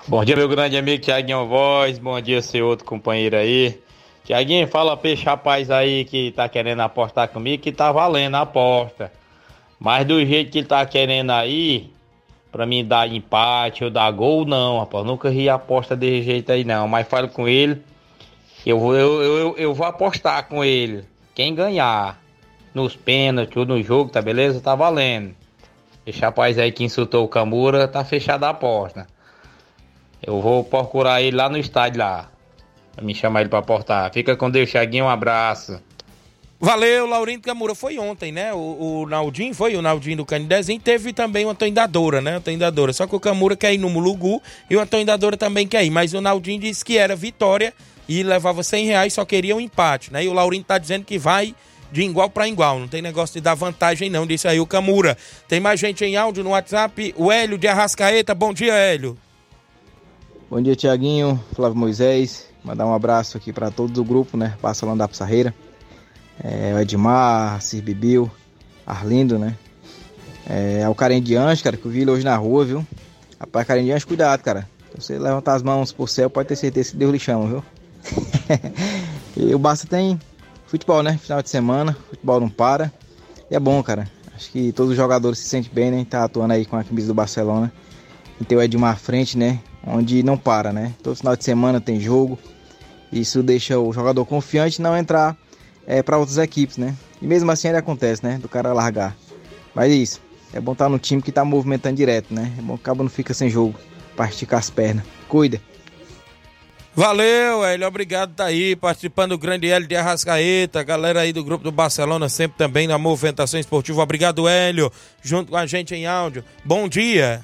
Bom dia, meu grande amigo Tiaguinho Voz. Bom dia, seu outro companheiro aí. Tiaguinho, fala esse rapaz aí que tá querendo apostar comigo que tá valendo a aposta. Mas do jeito que ele tá querendo aí, pra mim dar empate ou dar gol, não, rapaz. Nunca ri aposta desse jeito aí, não. Mas falo com ele. Eu vou, eu, eu, eu vou apostar com ele. Quem ganhar nos pênaltis ou no jogo, tá beleza? Tá valendo. Esse rapaz aí que insultou o Camura, tá fechada a aposta. Eu vou procurar ele lá no estádio lá. Pra me chamar ele pra apostar. Fica com Deus, Thiaguinho. Um abraço. Valeu, Laurindo Camura. Foi ontem, né? O, o Naldinho, foi o Naldinho do Canidezinho. Teve também uma Tendadora, né? Uma Tendadora. Só que o Camura quer ir no Mulugu e uma Tendadora também quer ir. Mas o Naldinho disse que era vitória e levava 100 reais, só queria um empate, né? E o Laurindo tá dizendo que vai de igual para igual. Não tem negócio de dar vantagem, não. Disse aí o Camura. Tem mais gente em áudio no WhatsApp. O Hélio de Arrascaeta. Bom dia, Hélio. Bom dia, Tiaguinho, Flávio Moisés. Mandar um abraço aqui para todo o grupo, né? Passa lá da Pissarreira. É, o Edmar, Cir Bibil, Arlindo, né? É, é o Anjos, cara, que eu vi ele hoje na rua, viu? Rapaz, Anjos, cuidado, cara. Se você levantar as mãos pro céu, pode ter certeza que Deus lhe chama, viu? o Barça tem futebol, né? Final de semana, futebol não para. E é bom, cara. Acho que todos os jogadores se sentem bem, né? Tá atuando aí com a camisa do Barcelona. E tem o Edmar à frente, né? Onde não para, né? Todo final de semana tem jogo. Isso deixa o jogador confiante não entrar é, para outras equipes, né? E mesmo assim ainda acontece, né? Do cara largar. Mas é isso. É bom estar no time que tá movimentando direto, né? É bom que o cabo não fica sem jogo para esticar as pernas. Cuida. Valeu, Hélio. Obrigado tá aí, participando do grande Hélio de Arrascaeta, galera aí do grupo do Barcelona, sempre também na movimentação esportiva. Obrigado, Hélio, junto com a gente em áudio. Bom dia.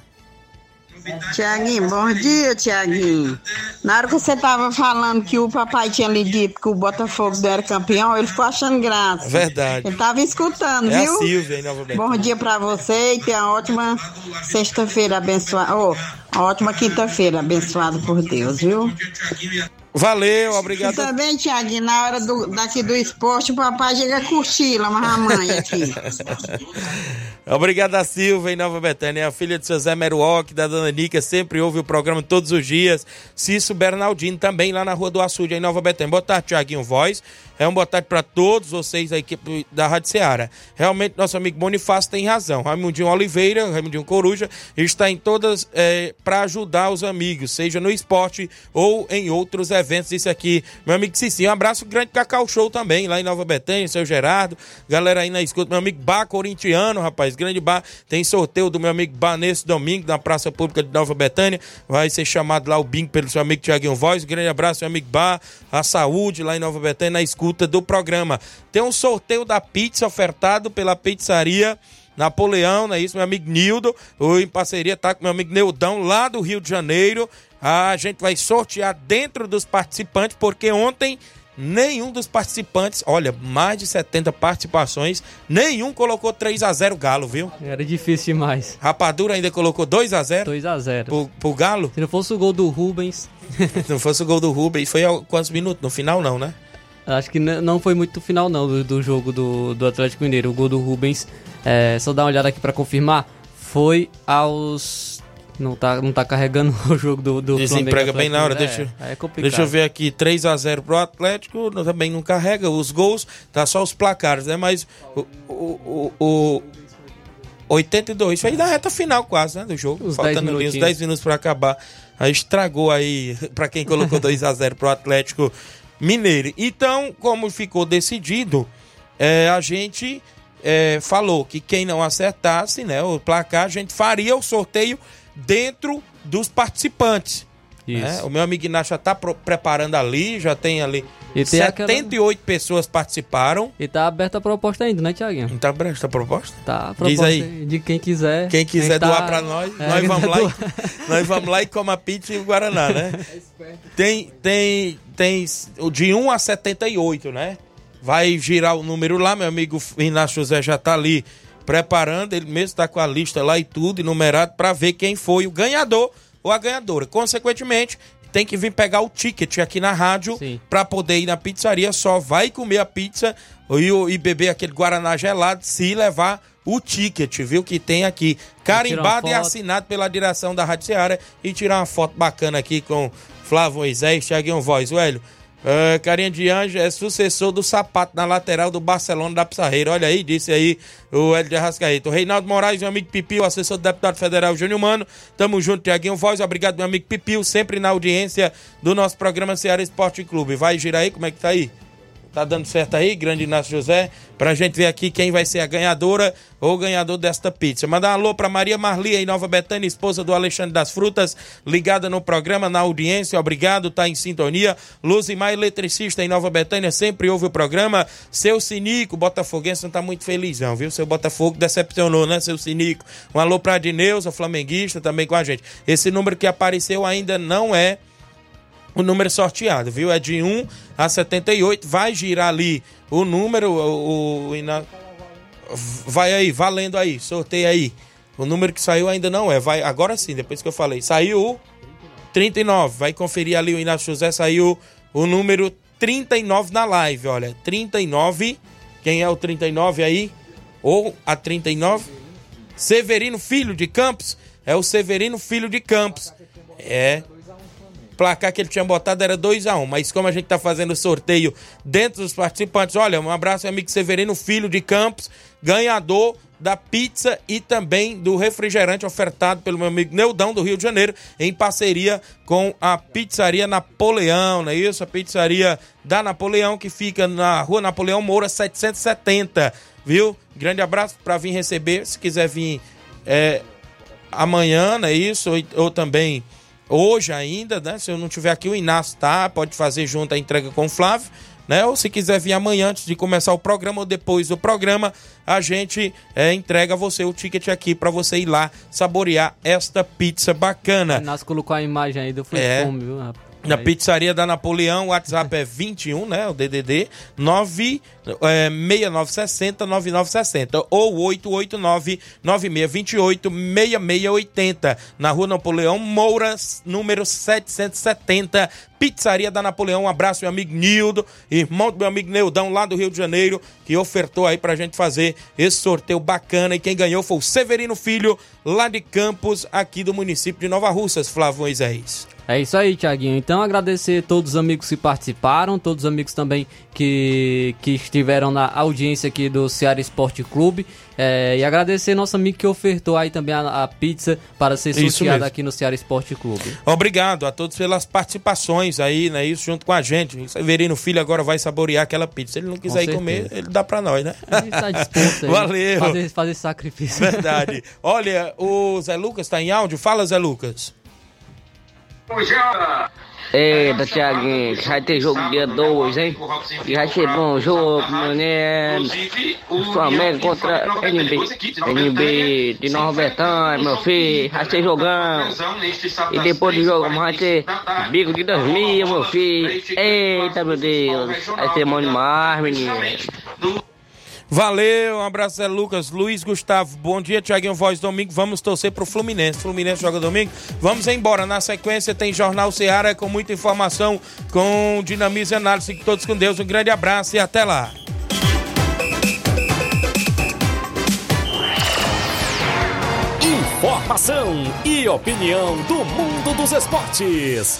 Tiaguinho, bom dia, Tiaguinho. Na hora que você tava falando que o papai tinha lhe dito que o Botafogo não era campeão, ele ficou achando graça. Verdade. Ele tava escutando, É a viu? Silvia aí, Nova Betânia. Bom dia pra você e tenha uma ótima sexta-feira abençoada. Oh, uma ótima quinta-feira abençoada por Deus, viu? Valeu, E obrigado. também, Tiaguinho, na hora do, daqui do esporte, o papai chega a cochila, mas a mãe aqui. Obrigado a Silva em Nova Betânia, a filha de seu Zé Meruoc, da Dona Nica, sempre ouve o programa todos os dias. Cício Bernardino também lá na Rua do Açude, em Nova Betânia. Boa tarde, Tiaguinho Voz. É um boa tarde para todos vocês da equipe da Rádio Ceará. Realmente, nosso amigo Bonifácio tem razão. Raimundinho Oliveira, Raimundinho Coruja, está em todas para ajudar os amigos, seja no esporte ou em outros eventos. Isso aqui, meu amigo Cicinho. Um abraço grande Cacau Show também, lá em Nova Betânia, seu Gerardo. Galera aí na escuta, meu amigo Bar Corintiano, rapaz, grande bar. Tem sorteio do meu amigo Bar nesse domingo, na Praça Pública de Nova Betânia. Vai ser chamado lá o bingo pelo seu amigo Tiaguinho Voz. grande abraço, meu amigo Bar, a saúde lá em Nova Betânia, na escuta do programa. Tem um sorteio da pizza ofertado pela pizzaria. Napoleão, não é isso? Meu amigo Nildo, ou em parceria tá com meu amigo Neudão, lá do Rio de Janeiro. A gente vai sortear dentro dos participantes, porque ontem nenhum dos participantes, olha, mais de 70 participações, nenhum colocou 3 a 0 Galo, viu? Era difícil demais. Rapadura ainda colocou 2 a 0 2 a 0 pro, pro Galo. Se não fosse o gol do Rubens, Se não fosse o gol do Rubens, foi quantos minutos? No final não, né? Acho que não foi muito final não do, do jogo do, do Atlético Mineiro. O gol do Rubens, é, só dar uma olhada aqui pra confirmar, foi aos... Não tá, não tá carregando o jogo do, do Desemprega bem na hora, deixa. É, é complicado. deixa eu ver aqui, 3 a 0 pro Atlético, não- também não carrega os gols, tá só os placares, né? Mas o, o, o, o 82 foi na reta final quase, né, do jogo, Os 10 faltando ali uns minutinhos. 10 minutos pra acabar. Aí estragou aí pra quem colocou 2 a 0 pro Atlético Mineiro. Então, como ficou decidido, é, a gente é, falou que quem não acertasse, né, o placar, a gente faria o sorteio dentro dos participantes. Isso. né? O meu amigo Inácio já está preparando ali, já tem ali. E tem aquela- 78 pessoas participaram. E tá aberta a proposta ainda, né, Tiaguinho? Não tá aberta a proposta? Tá, a Diz proposta aí. de quem quiser. Quem quiser tá- doar pra nós, É, nós quem vamos lá, e, nós vamos lá e come a pizza e o Guaraná, né? Tem, tem, tem o de 1 a 78, né? Vai girar o número lá, meu amigo Inácio José já tá ali preparando, ele mesmo tá com a lista lá e tudo, enumerado, para ver quem foi o ganhador ou a ganhadora. Consequentemente, tem que vir pegar o ticket aqui na rádio para poder ir na pizzaria, só vai comer a pizza e, e beber aquele Guaraná gelado se levar o ticket, viu? Que tem aqui. Carimbado e assinado pela direção da Rádio Seara e tirar uma foto bacana aqui com Flávio Moisés, Thiaguinho Voz, o Ah, Carinha de Anjo é sucessor do sapato na lateral do Barcelona da Pissarreira. Olha aí, disse aí o Hélio de Arrascaeta. O Reinaldo Moraes, meu amigo Pipio, assessor do deputado federal Júnior Mano. Tamo junto, Tiaguinho Voz. Obrigado, meu amigo Pipio, sempre na audiência do nosso programa Ceará Esporte Clube. Vai girar aí, como é que tá aí? Tá dando certo aí, grande Inácio José? Pra gente ver aqui quem vai ser a ganhadora ou ganhador desta pizza. Mandar um alô pra Maria Marli em Nova Betânia, esposa do Alexandre das Frutas, ligada no programa, na audiência. Obrigado, tá em sintonia. Luzimar, eletricista em Nova Betânia, sempre ouve o programa. Seu Sinico, Botafoguense, não tá muito felizão, viu? Seu Botafogo decepcionou, né, seu Sinico? Um alô pra Dineuza, flamenguista, também com a gente. Esse número que apareceu ainda não é o número sorteado, viu? É de 1 a 78. Vai girar ali o número, o, o- vai aí, valendo aí, sorteio aí. O número que saiu ainda não é. Vai agora sim, depois que eu falei. Saiu o 39. Vai conferir ali o Inácio José, saiu o número 39 na live, olha. 39. Quem é o 39 aí? Ou a 39? Severino Filho de Campos. É o Severino Filho de Campos. É. placar que ele tinha botado era 2 a 1 Mas como a gente tá fazendo o sorteio dentro dos participantes, olha, um abraço ao amigo Severino Filho de Campos, ganhador da pizza e também do refrigerante ofertado pelo meu amigo Neudão do Rio de Janeiro, em parceria com a Pizzaria Napoleão, não é isso? A pizzaria da Napoleão, que fica na rua Napoleão Moura 770, viu? Grande abraço para vir receber, se quiser vir é, amanhã, não é isso? Ou, ou também hoje ainda, né? Se eu não tiver aqui, o Inácio tá, pode fazer junto a entrega com o Flávio, né? Ou se quiser vir amanhã antes de começar o programa ou depois do programa, a gente é, entrega a você o ticket aqui para você ir lá saborear esta pizza bacana. Nas colocou a imagem aí do Foi É. Fome, viu? rapaz? Na pizzaria da Napoleão, o WhatsApp é 21, né? O DDD 9 é, 6960 9960 ou 889 9628 6680 na Rua Napoleão Moura, número 770. Pizzaria da Napoleão. Um abraço, meu amigo Nildo, irmão do meu amigo Neudão, lá do Rio de Janeiro, que ofertou aí pra gente fazer esse sorteio bacana. E quem ganhou foi o Severino Filho, lá de Campos, aqui do município de Nova Russas, Flávio Moisés. É isso aí, Tiaguinho. Então agradecer a todos os amigos que participaram, todos os amigos também que, que estiveram na audiência aqui do Ceará Esporte Clube. É, e agradecer nosso amigo que ofertou aí também a, a pizza para ser sorteada aqui no Ceará Esporte Clube. Obrigado a todos pelas participações aí, né? Isso junto com a gente. O Severino Filho agora vai saborear aquela pizza. Se ele não quiser ir comer, ele dá pra nós, né? A gente tá disposto aí. Valeu. Fazer, fazer sacrifício. Verdade. Olha, o Zé Lucas tá em áudio. Fala, Zé Lucas. Eita, Thiaguinho, vai ter jogo dia 2, hein? E vai ser bom jogo, menino. Flamengo contra NB. NB de Nova Betânia, meu filho. Vai ser jogão. E depois do jogo vai ter bico de 2000, meu filho. Eita, meu Deus. Vai ser bom demais, menino. Valeu, um abraço, Zé Lucas. Luiz Gustavo, bom dia, Tiaguinho Voz domingo. Vamos torcer pro Fluminense. Fluminense joga domingo. Vamos embora. Na sequência tem Jornal Seara com muita informação, com dinamismo e análise. Fiquem todos com Deus. Um grande abraço e até lá. Informação e opinião do mundo dos esportes.